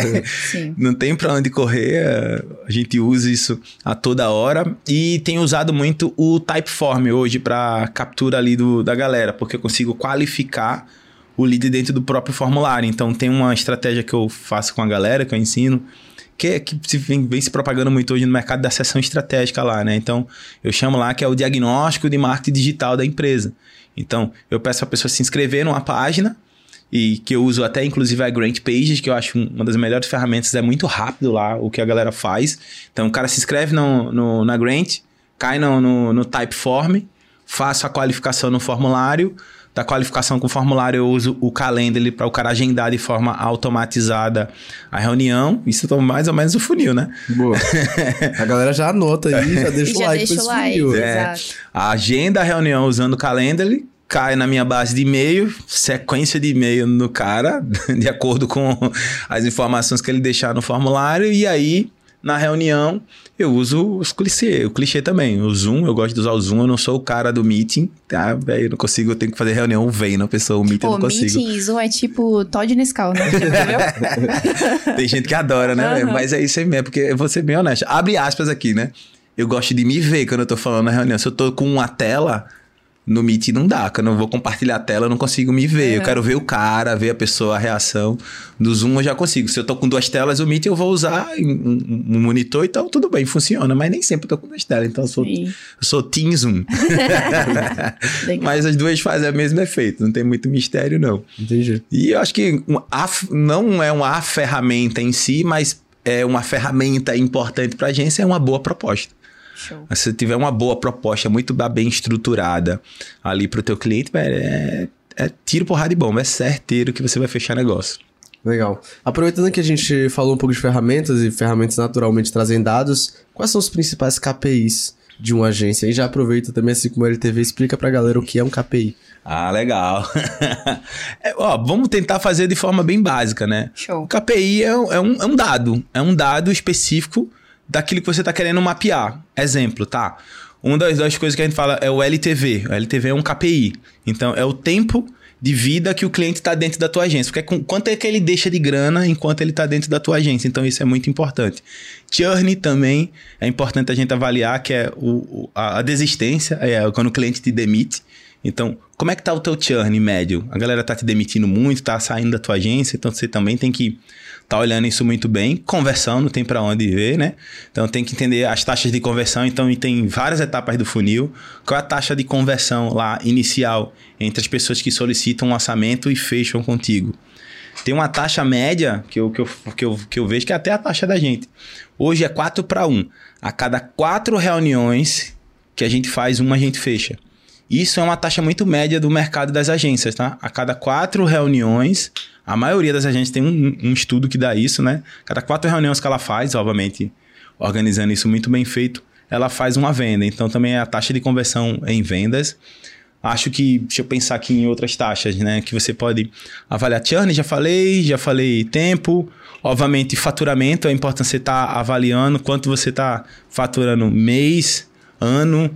Não tem para onde correr, a gente usa isso a toda hora. E tenho usado muito o Typeform hoje para captura ali do, da galera, porque eu consigo qualificar o lead dentro do próprio formulário. Então tem uma estratégia que eu faço com a galera, que eu ensino, que, é, que se vem, vem, se propagando muito hoje no mercado da sessão estratégica lá, né? Então, eu chamo lá que é o diagnóstico de marketing digital da empresa. Então, eu peço a pessoa se inscrever numa página e que eu uso até inclusive a Grant Pages, que eu acho uma das melhores ferramentas, é muito rápido lá o que a galera faz. Então, o cara se inscreve no, no na Grant, cai no, no, no Typeform, faço a qualificação no formulário, da qualificação com formulário, eu uso o Calendly para o cara agendar de forma automatizada a reunião. Isso é mais ou menos o funil, né? Boa. a galera já anota aí, já deixa o like deixa o like, funil. É, a agenda a reunião usando o Calendly, cai na minha base de e-mail, sequência de e-mail no cara, de acordo com as informações que ele deixar no formulário, e aí na reunião, eu uso os clichê, o clichê também. O Zoom, eu gosto de usar o Zoom, eu não sou o cara do meeting, tá? Eu não consigo, eu tenho que fazer reunião, vem na pessoa, o meeting Pô, eu não consigo. meeting Zoom é tipo Todd Nescau, né? Tem gente que adora, né? Uhum. Mas é isso aí mesmo, porque eu vou ser bem honesto. Abre aspas aqui, né? Eu gosto de me ver quando eu tô falando na reunião. Se eu tô com uma tela, no Meet não dá, quando eu vou compartilhar a tela, eu não consigo me ver. Eu quero ver o cara, ver a pessoa, a reação. Do Zoom eu já consigo. Se eu tô com duas telas, o Meet eu vou usar um, um monitor, então tudo bem, funciona. Mas nem sempre eu tô com duas telas, então eu sou, eu sou Team Zoom. mas as duas fazem o mesmo efeito, não tem muito mistério, não. Entendi. E eu acho que a, não é uma ferramenta em si, mas é uma ferramenta importante para a agência, é uma boa proposta. Show. Mas se tiver uma boa proposta, muito bem estruturada ali pro teu cliente, velho, é, é tiro, porrada e bomba. É certeiro que você vai fechar negócio. Legal. Aproveitando que a gente falou um pouco de ferramentas e ferramentas naturalmente trazem dados, quais são os principais KPIs de uma agência? E já aproveita também, assim como a LTV, explica pra galera o que é um KPI. Ah, legal. é, ó, vamos tentar fazer de forma bem básica, né? Show. O KPI é, é um, é um dado. É um dado específico daquilo que você está querendo mapear. Exemplo, tá? Uma das, das coisas que a gente fala é o LTV. O LTV é um KPI. Então, é o tempo de vida que o cliente está dentro da tua agência. Porque é com, quanto é que ele deixa de grana enquanto ele está dentro da tua agência. Então, isso é muito importante. Churn também é importante a gente avaliar, que é o, a, a desistência, é quando o cliente te demite. Então, como é que tá o teu churn médio? A galera tá te demitindo muito, tá saindo da tua agência, então você também tem que tá olhando isso muito bem. Conversão, não tem para onde ver, né? Então tem que entender as taxas de conversão, então tem várias etapas do funil. Qual é a taxa de conversão lá inicial entre as pessoas que solicitam um orçamento e fecham contigo? Tem uma taxa média que eu, que eu, que eu, que eu vejo que é até a taxa da gente. Hoje é 4 para 1. A cada quatro reuniões que a gente faz, uma a gente fecha. Isso é uma taxa muito média do mercado das agências, tá? A cada quatro reuniões, a maioria das agências tem um, um estudo que dá isso, né? Cada quatro reuniões que ela faz, obviamente, organizando isso muito bem feito, ela faz uma venda. Então também é a taxa de conversão em vendas. Acho que, deixa eu pensar aqui em outras taxas, né? Que você pode avaliar churn, já falei, já falei tempo. Obviamente, faturamento, é importante você estar avaliando quanto você está faturando mês, ano.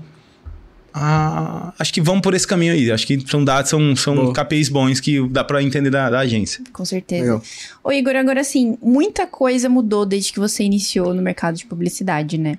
Ah, acho que vamos por esse caminho aí. Acho que são dados, são, são Boa. KPIs bons que dá para entender da, da agência. Com certeza. Legal. Ô, Igor, agora assim, muita coisa mudou desde que você iniciou no mercado de publicidade, né?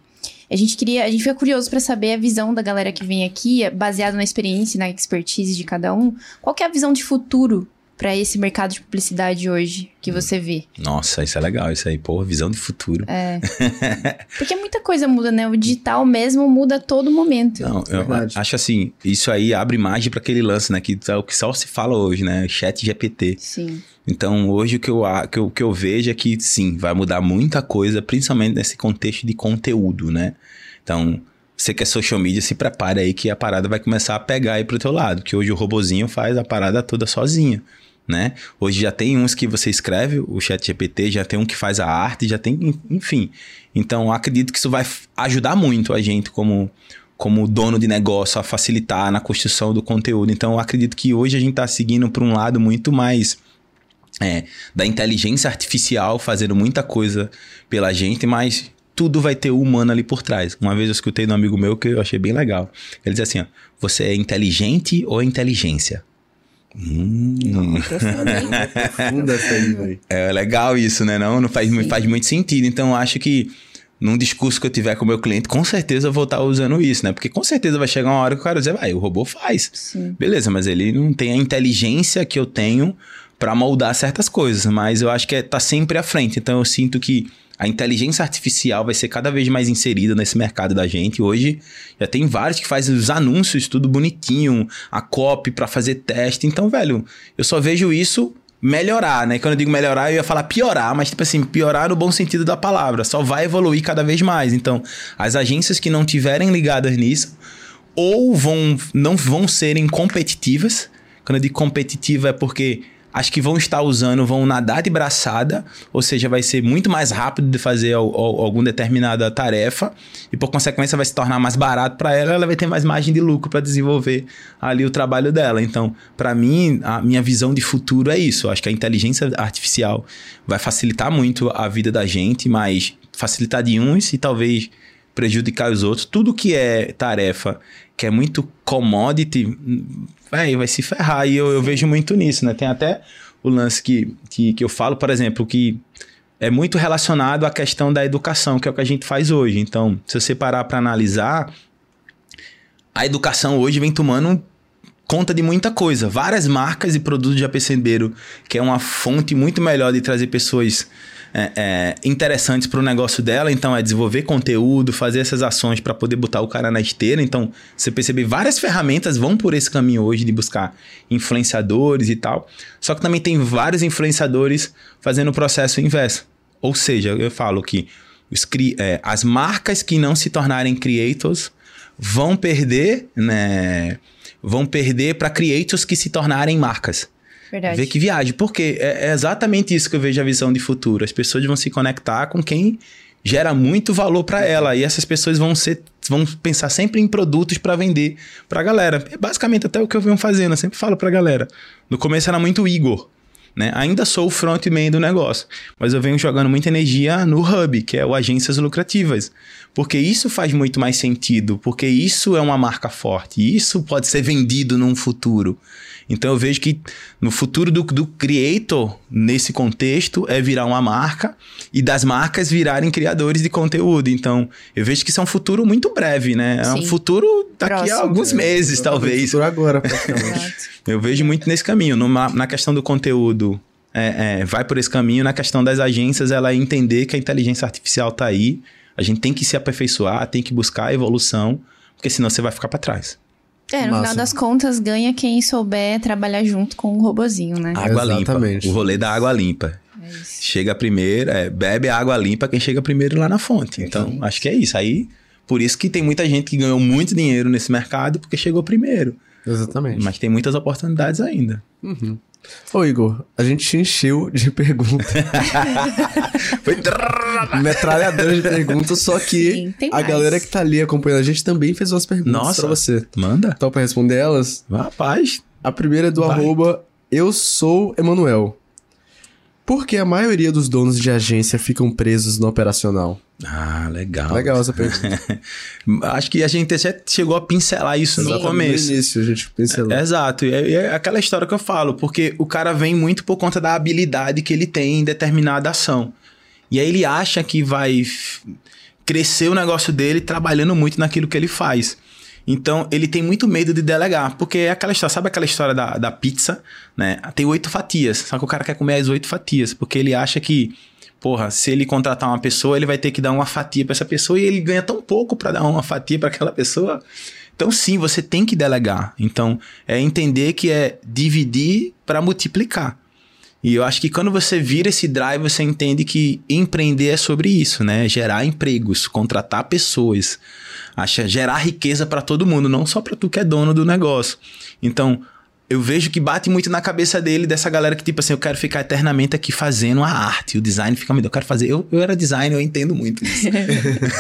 A gente queria, a gente fica curioso pra saber a visão da galera que vem aqui, baseado na experiência e na expertise de cada um. Qual que é a visão de futuro pra esse mercado de publicidade hoje que você vê? Nossa, isso é legal, isso aí, pô, visão de futuro. É. Porque muita coisa muda, né? O digital mesmo muda a todo momento. Não, eu Verdade. acho assim, isso aí abre margem para aquele lance, né? Que é o que só se fala hoje, né? Chat GPT. Sim. Então, hoje o que eu, que, eu, que eu vejo é que, sim, vai mudar muita coisa, principalmente nesse contexto de conteúdo, né? Então, você que é social media, se prepare aí que a parada vai começar a pegar aí pro teu lado, que hoje o robozinho faz a parada toda sozinho, né? Hoje já tem uns que você escreve, o chat GPT, já tem um que faz a arte, já tem, en- enfim. Então, acredito que isso vai ajudar muito a gente como como dono de negócio a facilitar na construção do conteúdo. Então, acredito que hoje a gente está seguindo para um lado muito mais é, da inteligência artificial fazendo muita coisa pela gente, mas tudo vai ter o humano ali por trás. Uma vez eu escutei de um amigo meu que eu achei bem legal. Ele dizia assim: ó, você é inteligente ou inteligência? Hum, Funda essa aí, velho. é legal isso, né? Não, não faz, Sim. faz muito sentido. Então, eu acho que num discurso que eu tiver com o meu cliente, com certeza eu vou estar usando isso, né? Porque com certeza vai chegar uma hora que o cara vai dizer, vai, o robô faz. Sim. Beleza, mas ele não tem a inteligência que eu tenho para moldar certas coisas, mas eu acho que é, tá sempre à frente. Então eu sinto que a inteligência artificial vai ser cada vez mais inserida nesse mercado da gente. Hoje já tem vários que fazem os anúncios tudo bonitinho, a copy para fazer teste. Então, velho, eu só vejo isso melhorar, né? Quando eu digo melhorar, eu ia falar piorar, mas tipo assim, piorar no bom sentido da palavra. Só vai evoluir cada vez mais. Então, as agências que não tiverem ligadas nisso, ou vão não vão serem competitivas. Quando eu digo competitiva é porque as que vão estar usando vão nadar de braçada, ou seja, vai ser muito mais rápido de fazer al- al- alguma determinada tarefa e por consequência vai se tornar mais barato para ela, ela vai ter mais margem de lucro para desenvolver ali o trabalho dela. Então, para mim, a minha visão de futuro é isso. Acho que a inteligência artificial vai facilitar muito a vida da gente, mas facilitar de uns e talvez prejudicar os outros. Tudo que é tarefa que é muito commodity, véi, vai se ferrar. E eu, eu vejo muito nisso, né? Tem até o lance que, que, que eu falo, por exemplo, que é muito relacionado à questão da educação, que é o que a gente faz hoje. Então, se você parar para analisar, a educação hoje vem tomando conta de muita coisa. Várias marcas e produtos já perceberam que é uma fonte muito melhor de trazer pessoas é, é, interessantes para o negócio dela. Então, é desenvolver conteúdo, fazer essas ações para poder botar o cara na esteira. Então, você perceber várias ferramentas vão por esse caminho hoje de buscar influenciadores e tal. Só que também tem vários influenciadores fazendo o processo inverso. Ou seja, eu falo que os, é, as marcas que não se tornarem creators vão perder, né? Vão perder para creators que se tornarem marcas. Verdade. Ver que viagem. Porque é, é exatamente isso que eu vejo a visão de futuro. As pessoas vão se conectar com quem gera muito valor para ela e essas pessoas vão ser vão pensar sempre em produtos para vender para a galera. É basicamente até o que eu venho fazendo, eu sempre falo para a galera. No começo era muito Igor, né? Ainda sou o frontman do negócio, mas eu venho jogando muita energia no hub, que é o agências lucrativas, porque isso faz muito mais sentido, porque isso é uma marca forte, isso pode ser vendido num futuro. Então eu vejo que no futuro do, do creator, nesse contexto, é virar uma marca e das marcas virarem criadores de conteúdo. Então eu vejo que isso é um futuro muito breve, né? É Sim. um futuro daqui Próximo. a alguns meses, é, talvez. Futuro agora, praticamente. eu vejo muito nesse caminho. Numa, na questão do conteúdo, é, é, vai por esse caminho. Na questão das agências, ela entender que a inteligência artificial está aí. A gente tem que se aperfeiçoar, tem que buscar a evolução, porque senão você vai ficar para trás. É, no Massa. final das contas, ganha quem souber trabalhar junto com o robozinho, né? Água Exatamente. limpa. O rolê da água limpa. É chega primeiro, é, bebe a água limpa quem chega primeiro lá na fonte. Então, acho que é isso. Aí, por isso que tem muita gente que ganhou muito dinheiro nesse mercado porque chegou primeiro. Exatamente. Mas tem muitas oportunidades ainda. Uhum. Ô Igor, a gente te encheu de perguntas. Foi metralhadora de perguntas, só que Sim, a galera que tá ali acompanhando a gente também fez umas perguntas Nossa, pra você. Manda. Então, pra responder elas? Rapaz. A primeira é do vai. arroba Eu Sou Emanuel. Por que a maioria dos donos de agência ficam presos no operacional? Ah, legal. Legal essa pergunta. Acho que a gente até chegou a pincelar isso Sim. no começo. No início a gente pincelou. É, exato. E é, é, aquela história que eu falo, porque o cara vem muito por conta da habilidade que ele tem em determinada ação. E aí ele acha que vai crescer o negócio dele trabalhando muito naquilo que ele faz. Então, ele tem muito medo de delegar, porque é aquela história, sabe aquela história da, da pizza, né? Tem oito fatias, só que o cara quer comer as oito fatias, porque ele acha que porra, se ele contratar uma pessoa, ele vai ter que dar uma fatia para essa pessoa e ele ganha tão pouco para dar uma fatia para aquela pessoa. Então, sim, você tem que delegar. Então, é entender que é dividir para multiplicar. E eu acho que quando você vira esse drive, você entende que empreender é sobre isso, né? Gerar empregos, contratar pessoas, acha gerar riqueza para todo mundo, não só para tu que é dono do negócio. Então, eu vejo que bate muito na cabeça dele, dessa galera que, tipo assim, eu quero ficar eternamente aqui fazendo a arte. O design fica muito. Eu quero fazer. Eu, eu era designer, eu entendo muito isso.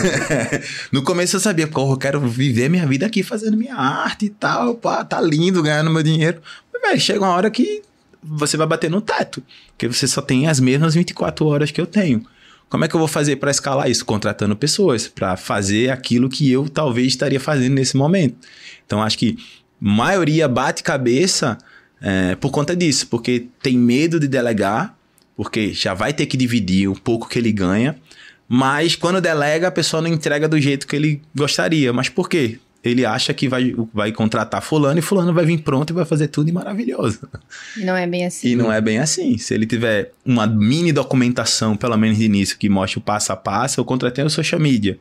no começo eu sabia, pô, eu quero viver minha vida aqui fazendo minha arte e tal. Pá, tá lindo ganhando meu dinheiro. Mas, velho, chega uma hora que você vai bater no teto. Porque você só tem as mesmas 24 horas que eu tenho. Como é que eu vou fazer para escalar isso? Contratando pessoas para fazer aquilo que eu talvez estaria fazendo nesse momento. Então, acho que maioria bate cabeça é, por conta disso, porque tem medo de delegar, porque já vai ter que dividir o pouco que ele ganha, mas quando delega, a pessoa não entrega do jeito que ele gostaria. Mas por quê? Ele acha que vai, vai contratar fulano e fulano vai vir pronto e vai fazer tudo e maravilhoso. Não é bem assim. E não é bem assim. Se ele tiver uma mini documentação, pelo menos de início, que mostre o passo a passo, eu contratei o social media.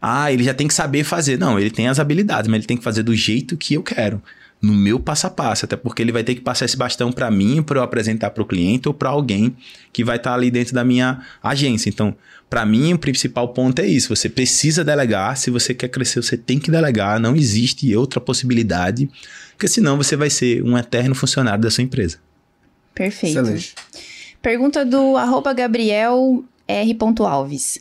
Ah, ele já tem que saber fazer. Não, ele tem as habilidades, mas ele tem que fazer do jeito que eu quero. No meu passo a passo, até porque ele vai ter que passar esse bastão para mim, para eu apresentar para o cliente ou para alguém que vai estar tá ali dentro da minha agência. Então, para mim, o principal ponto é isso: você precisa delegar. Se você quer crescer, você tem que delegar. Não existe outra possibilidade, porque senão você vai ser um eterno funcionário da sua empresa. Perfeito. Excelente. Pergunta do arroba Gabriel R. Alves.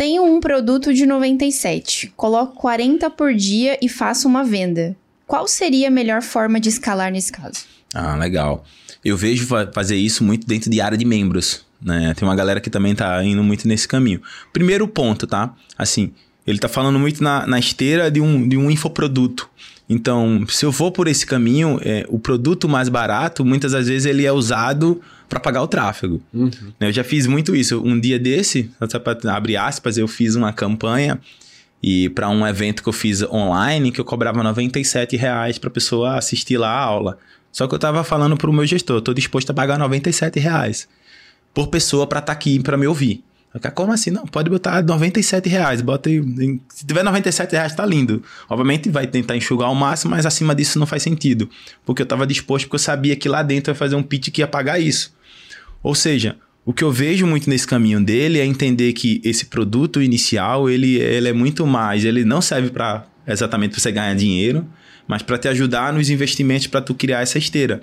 Tenho um produto de 97, coloco 40 por dia e faço uma venda. Qual seria a melhor forma de escalar nesse caso? Ah, legal. Eu vejo fazer isso muito dentro de área de membros. Né? Tem uma galera que também tá indo muito nesse caminho. Primeiro ponto, tá? Assim, ele tá falando muito na, na esteira de um, de um infoproduto. Então, se eu for por esse caminho, é, o produto mais barato, muitas das vezes ele é usado para pagar o tráfego. Uhum. Eu já fiz muito isso. Um dia desse, abrir aspas, eu fiz uma campanha e para um evento que eu fiz online que eu cobrava 97 reais para pessoa assistir lá a aula. Só que eu estava falando para o meu gestor, estou disposto a pagar 97 reais por pessoa para estar tá aqui para me ouvir. Como assim? Não, pode botar 97 reais. Bota aí, se tiver 97 reais, tá lindo. Obviamente vai tentar enxugar ao máximo, mas acima disso não faz sentido. Porque eu estava disposto, porque eu sabia que lá dentro ia fazer um pitch que ia pagar isso. Ou seja, o que eu vejo muito nesse caminho dele é entender que esse produto inicial, ele, ele é muito mais, ele não serve para exatamente você ganhar dinheiro, mas para te ajudar nos investimentos para tu criar essa esteira.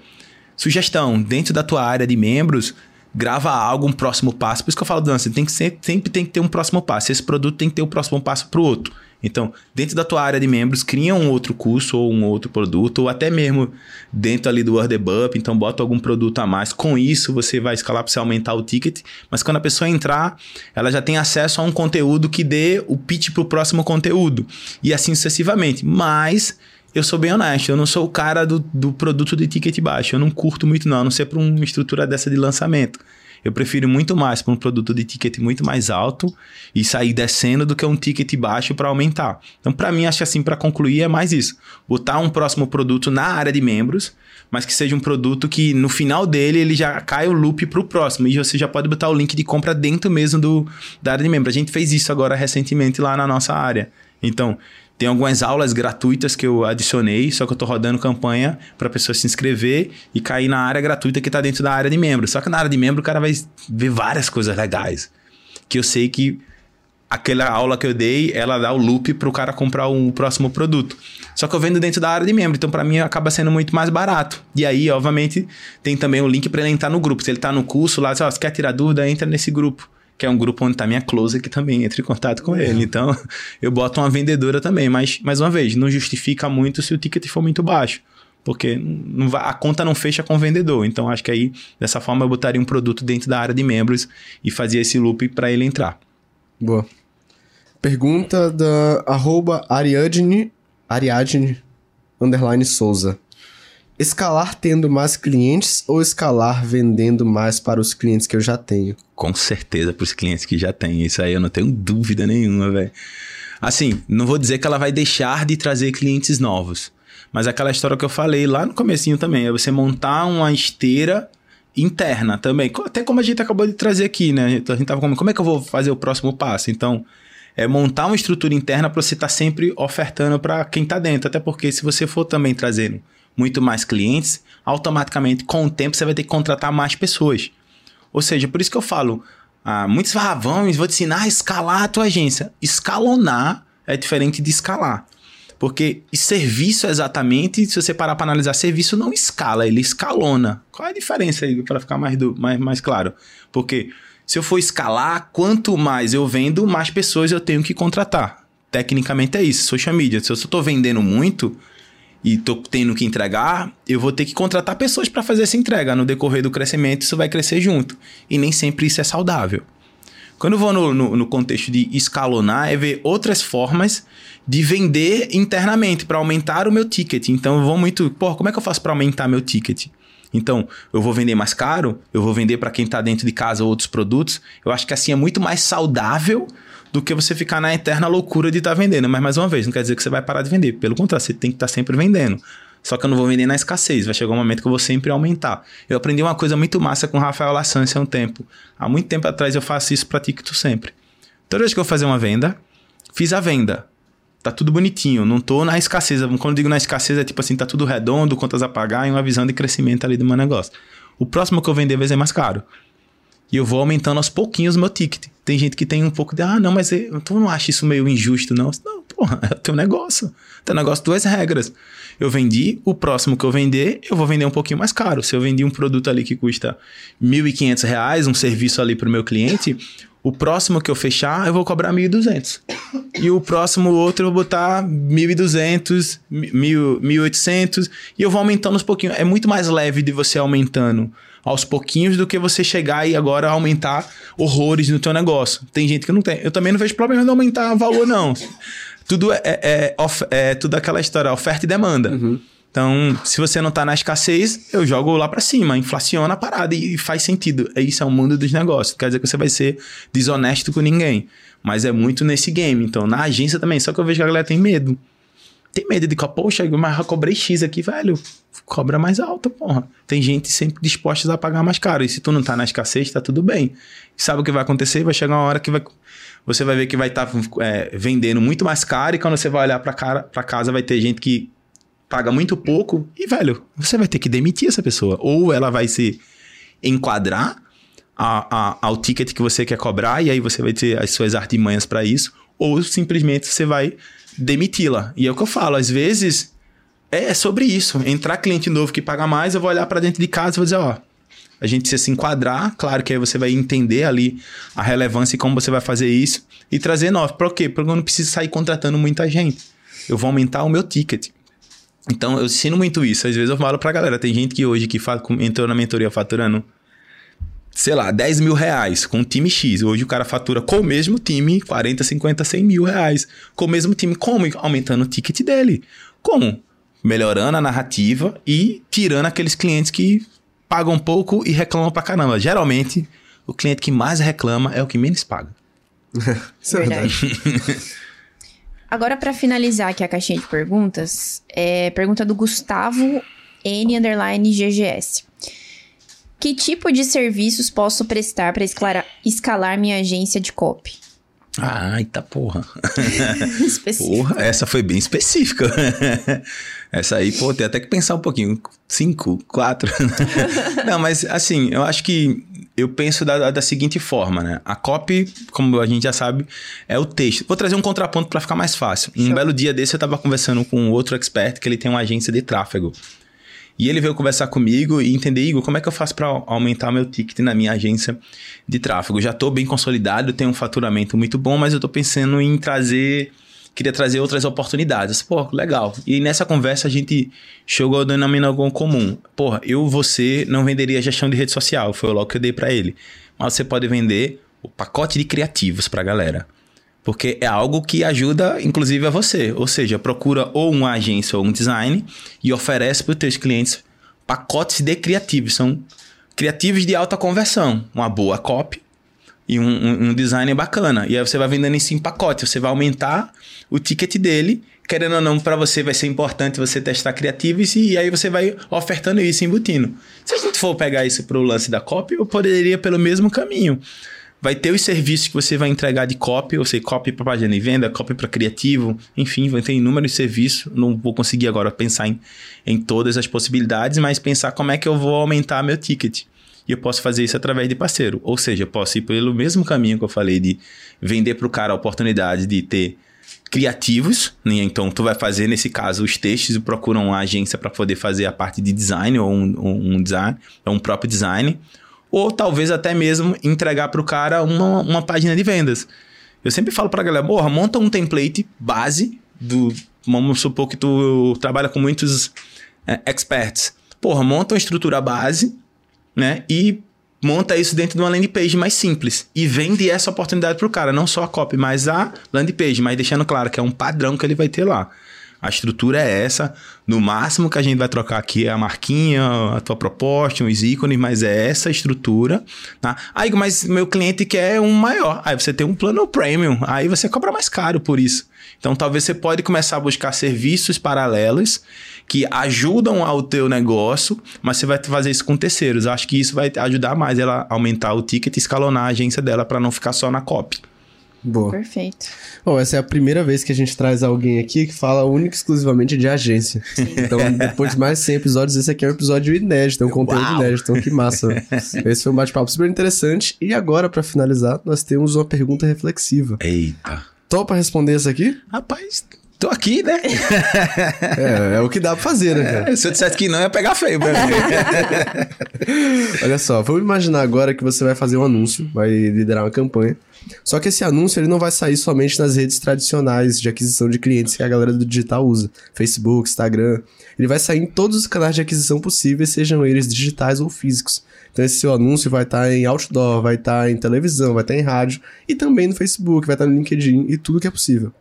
Sugestão, dentro da tua área de membros, grava algo, um próximo passo. Por isso que eu falo, Dan, você tem que sempre, sempre tem que ter um próximo passo. Esse produto tem que ter o um próximo passo para o outro. Então, dentro da tua área de membros, cria um outro curso ou um outro produto, ou até mesmo dentro ali do WordUp, então bota algum produto a mais. Com isso, você vai escalar para você aumentar o ticket, mas quando a pessoa entrar, ela já tem acesso a um conteúdo que dê o pitch para o próximo conteúdo, e assim sucessivamente. Mas eu sou bem honesto, eu não sou o cara do, do produto de ticket baixo, eu não curto muito não, a não ser para uma estrutura dessa de lançamento. Eu prefiro muito mais para um produto de ticket muito mais alto e sair descendo do que um ticket baixo para aumentar. Então, para mim, acho que assim, para concluir, é mais isso. Botar um próximo produto na área de membros, mas que seja um produto que no final dele ele já cai o loop para o próximo. E você já pode botar o link de compra dentro mesmo do, da área de membros. A gente fez isso agora recentemente lá na nossa área. Então, tem algumas aulas gratuitas que eu adicionei, só que eu estou rodando campanha para pessoa se inscrever e cair na área gratuita que está dentro da área de membro. Só que na área de membro o cara vai ver várias coisas legais. Que eu sei que aquela aula que eu dei, ela dá o loop para o cara comprar o próximo produto. Só que eu vendo dentro da área de membro, então para mim acaba sendo muito mais barato. E aí, obviamente, tem também o link para ele entrar no grupo. Se ele está no curso lá, se quer tirar dúvida, entra nesse grupo que é um grupo onde tá minha close que também entra em contato com ele. Então, eu boto uma vendedora também, mas mais uma vez, não justifica muito se o ticket for muito baixo, porque não vai, a conta não fecha com o vendedor. Então, acho que aí dessa forma eu botaria um produto dentro da área de membros e fazia esse loop para ele entrar. Boa. Pergunta da arroba Ariadne, Ariadne underline Souza. Escalar tendo mais clientes ou escalar vendendo mais para os clientes que eu já tenho? Com certeza para os clientes que já têm. Isso aí eu não tenho dúvida nenhuma, velho. Assim, não vou dizer que ela vai deixar de trazer clientes novos. Mas aquela história que eu falei lá no comecinho também, é você montar uma esteira interna também. Até como a gente acabou de trazer aqui, né? A gente tava como, como é que eu vou fazer o próximo passo? Então, é montar uma estrutura interna para você estar tá sempre ofertando para quem está dentro. Até porque se você for também trazendo muito mais clientes, automaticamente, com o tempo, você vai ter que contratar mais pessoas. Ou seja, por isso que eu falo, ah, muitos vamos, vou te ensinar a escalar a tua agência. Escalonar é diferente de escalar. Porque serviço exatamente, se você parar para analisar, serviço não escala, ele escalona. Qual é a diferença aí, para ficar mais, do, mais, mais claro? Porque se eu for escalar, quanto mais eu vendo, mais pessoas eu tenho que contratar. Tecnicamente é isso, social media. Se eu estou vendendo muito, e tô tendo que entregar, eu vou ter que contratar pessoas para fazer essa entrega. No decorrer do crescimento, isso vai crescer junto. E nem sempre isso é saudável. Quando eu vou no, no, no contexto de escalonar, é ver outras formas de vender internamente para aumentar o meu ticket. Então eu vou muito, pô, como é que eu faço para aumentar meu ticket? Então, eu vou vender mais caro, eu vou vender para quem está dentro de casa outros produtos. Eu acho que assim é muito mais saudável do que você ficar na eterna loucura de estar tá vendendo. Mas, mais uma vez, não quer dizer que você vai parar de vender. Pelo contrário, você tem que estar tá sempre vendendo. Só que eu não vou vender na escassez. Vai chegar um momento que eu vou sempre aumentar. Eu aprendi uma coisa muito massa com o Rafael Lassance há um tempo. Há muito tempo atrás eu faço isso para TikTok sempre. Toda vez que eu vou fazer uma venda, fiz a venda. Tá tudo bonitinho, não tô na escassez. Quando digo na escassez, é tipo assim, tá tudo redondo, contas a pagar e uma visão de crescimento ali do meu negócio. O próximo que eu vender vai ser mais caro. E eu vou aumentando aos pouquinhos o meu ticket. Tem gente que tem um pouco de, ah, não, mas eu, tu não acha isso meio injusto, não? Não, porra, é teu negócio. Teu negócio, duas regras. Eu vendi, o próximo que eu vender, eu vou vender um pouquinho mais caro. Se eu vendi um produto ali que custa R$ 1.500, um serviço ali para o meu cliente, o próximo que eu fechar, eu vou cobrar 1.200. E o próximo outro eu vou botar 1.200, 1.800 e eu vou aumentando uns pouquinhos. É muito mais leve de você aumentando aos pouquinhos do que você chegar e agora aumentar horrores no teu negócio. Tem gente que não tem. Eu também não vejo problema de aumentar valor, não. tudo é, é, é, é tudo aquela história, oferta e demanda. Uhum. Então, se você não tá na escassez, eu jogo lá para cima, inflaciona a parada e faz sentido. É isso é o mundo dos negócios. Quer dizer que você vai ser desonesto com ninguém. Mas é muito nesse game. Então, na agência também, só que eu vejo que a galera tem medo tem medo de que, poxa, mas eu cobrei X aqui, velho. Cobra mais alta, porra. Tem gente sempre disposta a pagar mais caro. E se tu não tá na escassez, tá tudo bem. E sabe o que vai acontecer? Vai chegar uma hora que vai, você vai ver que vai estar tá, é, vendendo muito mais caro. E quando você vai olhar pra, cara, pra casa, vai ter gente que paga muito pouco. E, velho, você vai ter que demitir essa pessoa. Ou ela vai se enquadrar a, a, ao ticket que você quer cobrar, e aí você vai ter as suas artimanhas para isso, ou simplesmente você vai demiti-la. E é o que eu falo, às vezes é sobre isso. Entrar cliente novo que paga mais, eu vou olhar para dentro de casa e vou dizer, ó, a gente precisa se enquadrar, claro que aí você vai entender ali a relevância e como você vai fazer isso e trazer novo. Por quê? Porque eu não preciso sair contratando muita gente. Eu vou aumentar o meu ticket. Então, eu ensino muito isso. Às vezes eu falo pra galera, tem gente que hoje que entrou na mentoria faturando, sei lá, 10 mil reais com o time X. Hoje o cara fatura com o mesmo time 40, 50, 100 mil reais. Com o mesmo time. Como? Aumentando o ticket dele. Como? Melhorando a narrativa e tirando aqueles clientes que pagam pouco e reclamam pra caramba. Geralmente, o cliente que mais reclama é o que menos paga. Isso é verdade. Agora, para finalizar aqui a caixinha de perguntas, é pergunta do Gustavo N underline GGS. Que tipo de serviços posso prestar para escalar minha agência de copy? Ah, eita porra. porra, essa foi bem específica. essa aí, pô, tem até que pensar um pouquinho. Cinco, quatro. Não, mas assim, eu acho que eu penso da, da seguinte forma, né? A copy, como a gente já sabe, é o texto. Vou trazer um contraponto para ficar mais fácil. Um belo dia desse eu tava conversando com outro expert que ele tem uma agência de tráfego. E ele veio conversar comigo e entender, Igor, como é que eu faço para aumentar meu ticket na minha agência de tráfego? Já estou bem consolidado, tenho um faturamento muito bom, mas eu estou pensando em trazer, queria trazer outras oportunidades. Pô, legal. E nessa conversa a gente chegou ao denominador comum. Porra, eu, você, não venderia gestão de rede social, foi logo que eu dei para ele. Mas você pode vender o pacote de criativos para a galera. Porque é algo que ajuda, inclusive, a você. Ou seja, procura ou uma agência ou um design e oferece para os seus clientes pacotes de criativos. São criativos de alta conversão. Uma boa copy e um, um, um design bacana. E aí você vai vendendo isso em pacote. Você vai aumentar o ticket dele. Querendo ou não, para você vai ser importante você testar criativos e aí você vai ofertando isso, embutindo. Se a gente for pegar isso para o lance da copy, eu poderia pelo mesmo caminho vai ter os serviços que você vai entregar de copy, ou seja, copy para página de venda, copy para criativo, enfim, vai ter inúmeros serviços. Não vou conseguir agora pensar em, em todas as possibilidades, mas pensar como é que eu vou aumentar meu ticket. E eu posso fazer isso através de parceiro. Ou seja, eu posso ir pelo mesmo caminho que eu falei de vender para o cara a oportunidade de ter criativos, né? então tu vai fazer nesse caso os textos e procura uma agência para poder fazer a parte de design ou um, um design, ou um próprio design ou talvez até mesmo entregar para o cara uma, uma página de vendas. Eu sempre falo para a galera, porra, monta um template base do... Vamos supor que tu trabalha com muitos é, experts. Porra, monta uma estrutura base, né? E monta isso dentro de uma landing page mais simples. E vende essa oportunidade para o cara. Não só a copy, mas a landing page. Mas deixando claro que é um padrão que ele vai ter lá. A estrutura é essa. No máximo que a gente vai trocar aqui é a marquinha, a tua proposta, os ícones, mas é essa estrutura. Tá? Aí, mas meu cliente quer um maior. Aí você tem um plano premium. Aí você cobra mais caro por isso. Então, talvez você pode começar a buscar serviços paralelos que ajudam ao teu negócio, mas você vai fazer isso com terceiros. Acho que isso vai ajudar mais ela a aumentar o ticket e escalonar a agência dela para não ficar só na copy. Boa. Perfeito. Bom, essa é a primeira vez que a gente traz alguém aqui que fala única e exclusivamente de agência. Sim. Então, depois de mais de 100 episódios, esse aqui é um episódio inédito, é um conteúdo Uau. inédito. Então, que massa. esse foi um bate-papo super interessante. E agora, para finalizar, nós temos uma pergunta reflexiva. Eita. Topa responder essa aqui? Rapaz, Tô aqui, né? é, é o que dá pra fazer, né, cara? É, se eu dissesse que não, ia pegar feio pra mim. Olha só, vamos imaginar agora que você vai fazer um anúncio, vai liderar uma campanha. Só que esse anúncio ele não vai sair somente nas redes tradicionais de aquisição de clientes que a galera do digital usa, Facebook, Instagram. Ele vai sair em todos os canais de aquisição possíveis, sejam eles digitais ou físicos. Então esse seu anúncio vai estar em outdoor, vai estar em televisão, vai estar em rádio e também no Facebook, vai estar no LinkedIn e tudo que é possível.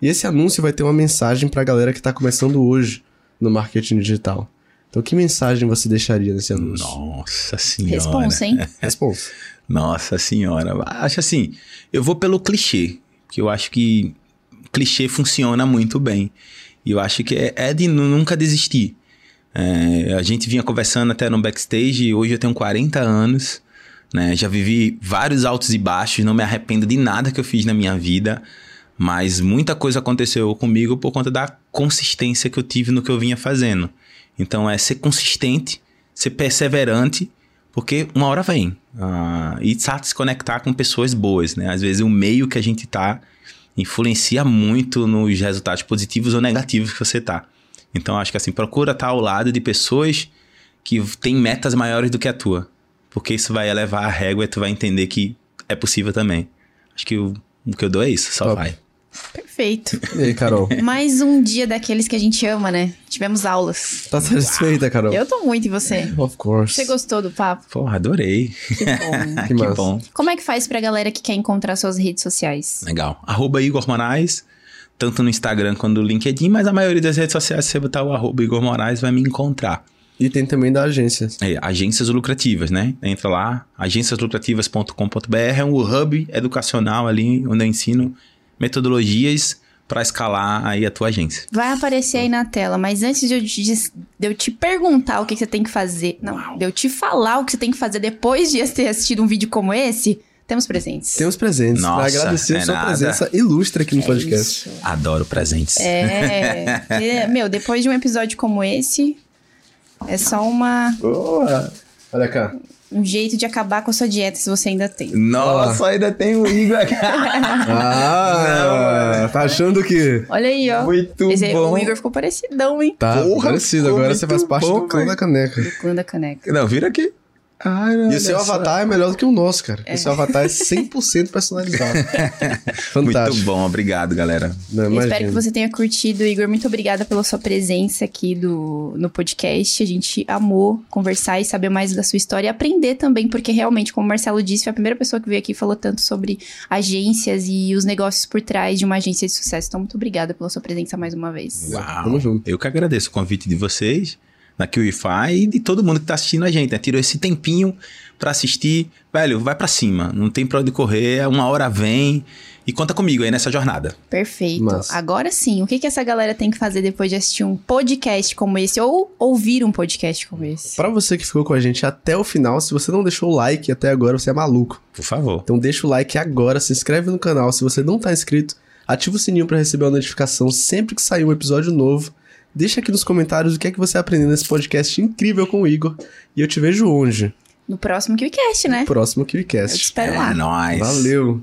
E esse anúncio vai ter uma mensagem para a galera que está começando hoje no marketing digital. Então, que mensagem você deixaria nesse anúncio? Nossa senhora. Responsa, hein? Responsa. Nossa senhora. Acho assim, eu vou pelo clichê, que eu acho que clichê funciona muito bem. E eu acho que é, é de nunca desistir. É, a gente vinha conversando até no backstage, hoje eu tenho 40 anos, né? Já vivi vários altos e baixos, não me arrependo de nada que eu fiz na minha vida, mas muita coisa aconteceu comigo por conta da consistência que eu tive no que eu vinha fazendo. Então é ser consistente, ser perseverante Porque uma hora vem. Ah, e sabe se conectar com pessoas boas, né? Às vezes o meio que a gente tá influencia muito nos resultados positivos ou negativos que você tá. Então acho que assim, procura estar ao lado de pessoas que têm metas maiores do que a tua. Porque isso vai elevar a régua e tu vai entender que é possível também. Acho que o, o que eu dou é isso, só Top. vai. Perfeito. E aí, Carol? Mais um dia daqueles que a gente ama, né? Tivemos aulas. Tá satisfeita, Carol? Eu tô muito em você. Of course. Você gostou do papo? Porra, adorei. Que bom. Que que bom. Como é que faz pra galera que quer encontrar suas redes sociais? Legal. Arroba Igor Moraes, tanto no Instagram quanto no LinkedIn, mas a maioria das redes sociais, se você botar o arroba Igor Moraes, vai me encontrar. E tem também da agência. É, agências lucrativas, né? Entra lá, agenciaslucrativas.com.br, é um hub educacional ali, onde eu ensino metodologias para escalar aí a tua agência. Vai aparecer aí na tela, mas antes de eu te, de eu te perguntar o que que você tem que fazer, não, de eu te falar o que você tem que fazer depois de ter assistido um vídeo como esse, temos presentes. Tem os presentes. pra Nossa, agradecer a é sua nada. presença ilustre aqui no podcast. Isso. Adoro presentes. É, é, meu, depois de um episódio como esse, é só uma, Boa! Olha cá. Um jeito de acabar com a sua dieta, se você ainda tem. Nossa, ainda tem o Igor aqui. Ah, tá achando que... Olha aí, ó. Muito Esse bom. o Igor ficou parecidão, hein? Tá Porra, parecido. Agora você faz parte bom, do clã da caneca. Do clã da caneca. Não, vira aqui. Ai, E o seu avatar é melhor do que o nosso, cara. O seu avatar é 100% personalizado. Fantástico. Muito bom, obrigado, galera. Não, espero que você tenha curtido, Igor. Muito obrigada pela sua presença aqui do, no podcast. A gente amou conversar e saber mais da sua história e aprender também, porque realmente, como o Marcelo disse, foi a primeira pessoa que veio aqui e falou tanto sobre agências e os negócios por trás de uma agência de sucesso. Então, muito obrigada pela sua presença mais uma vez. Uau. Tamo junto. Eu que agradeço o convite de vocês, da QIFI e de todo mundo que tá assistindo a gente. Né? Tirou esse tempinho pra assistir. Velho, vai pra cima. Não tem pra onde correr. Uma hora vem. E conta comigo aí nessa jornada. Perfeito. Massa. Agora sim, o que, que essa galera tem que fazer depois de assistir um podcast como esse ou ouvir um podcast como esse? Pra você que ficou com a gente até o final, se você não deixou o like até agora, você é maluco. Por favor. Então deixa o like agora, se inscreve no canal. Se você não tá inscrito, ativa o sininho pra receber a notificação sempre que sair um episódio novo. Deixa aqui nos comentários o que é que você aprendeu nesse podcast incrível com o Igor. E eu te vejo onde? No próximo KiwiCast, né? Próximo Eu te espero lá. É nóis. Valeu!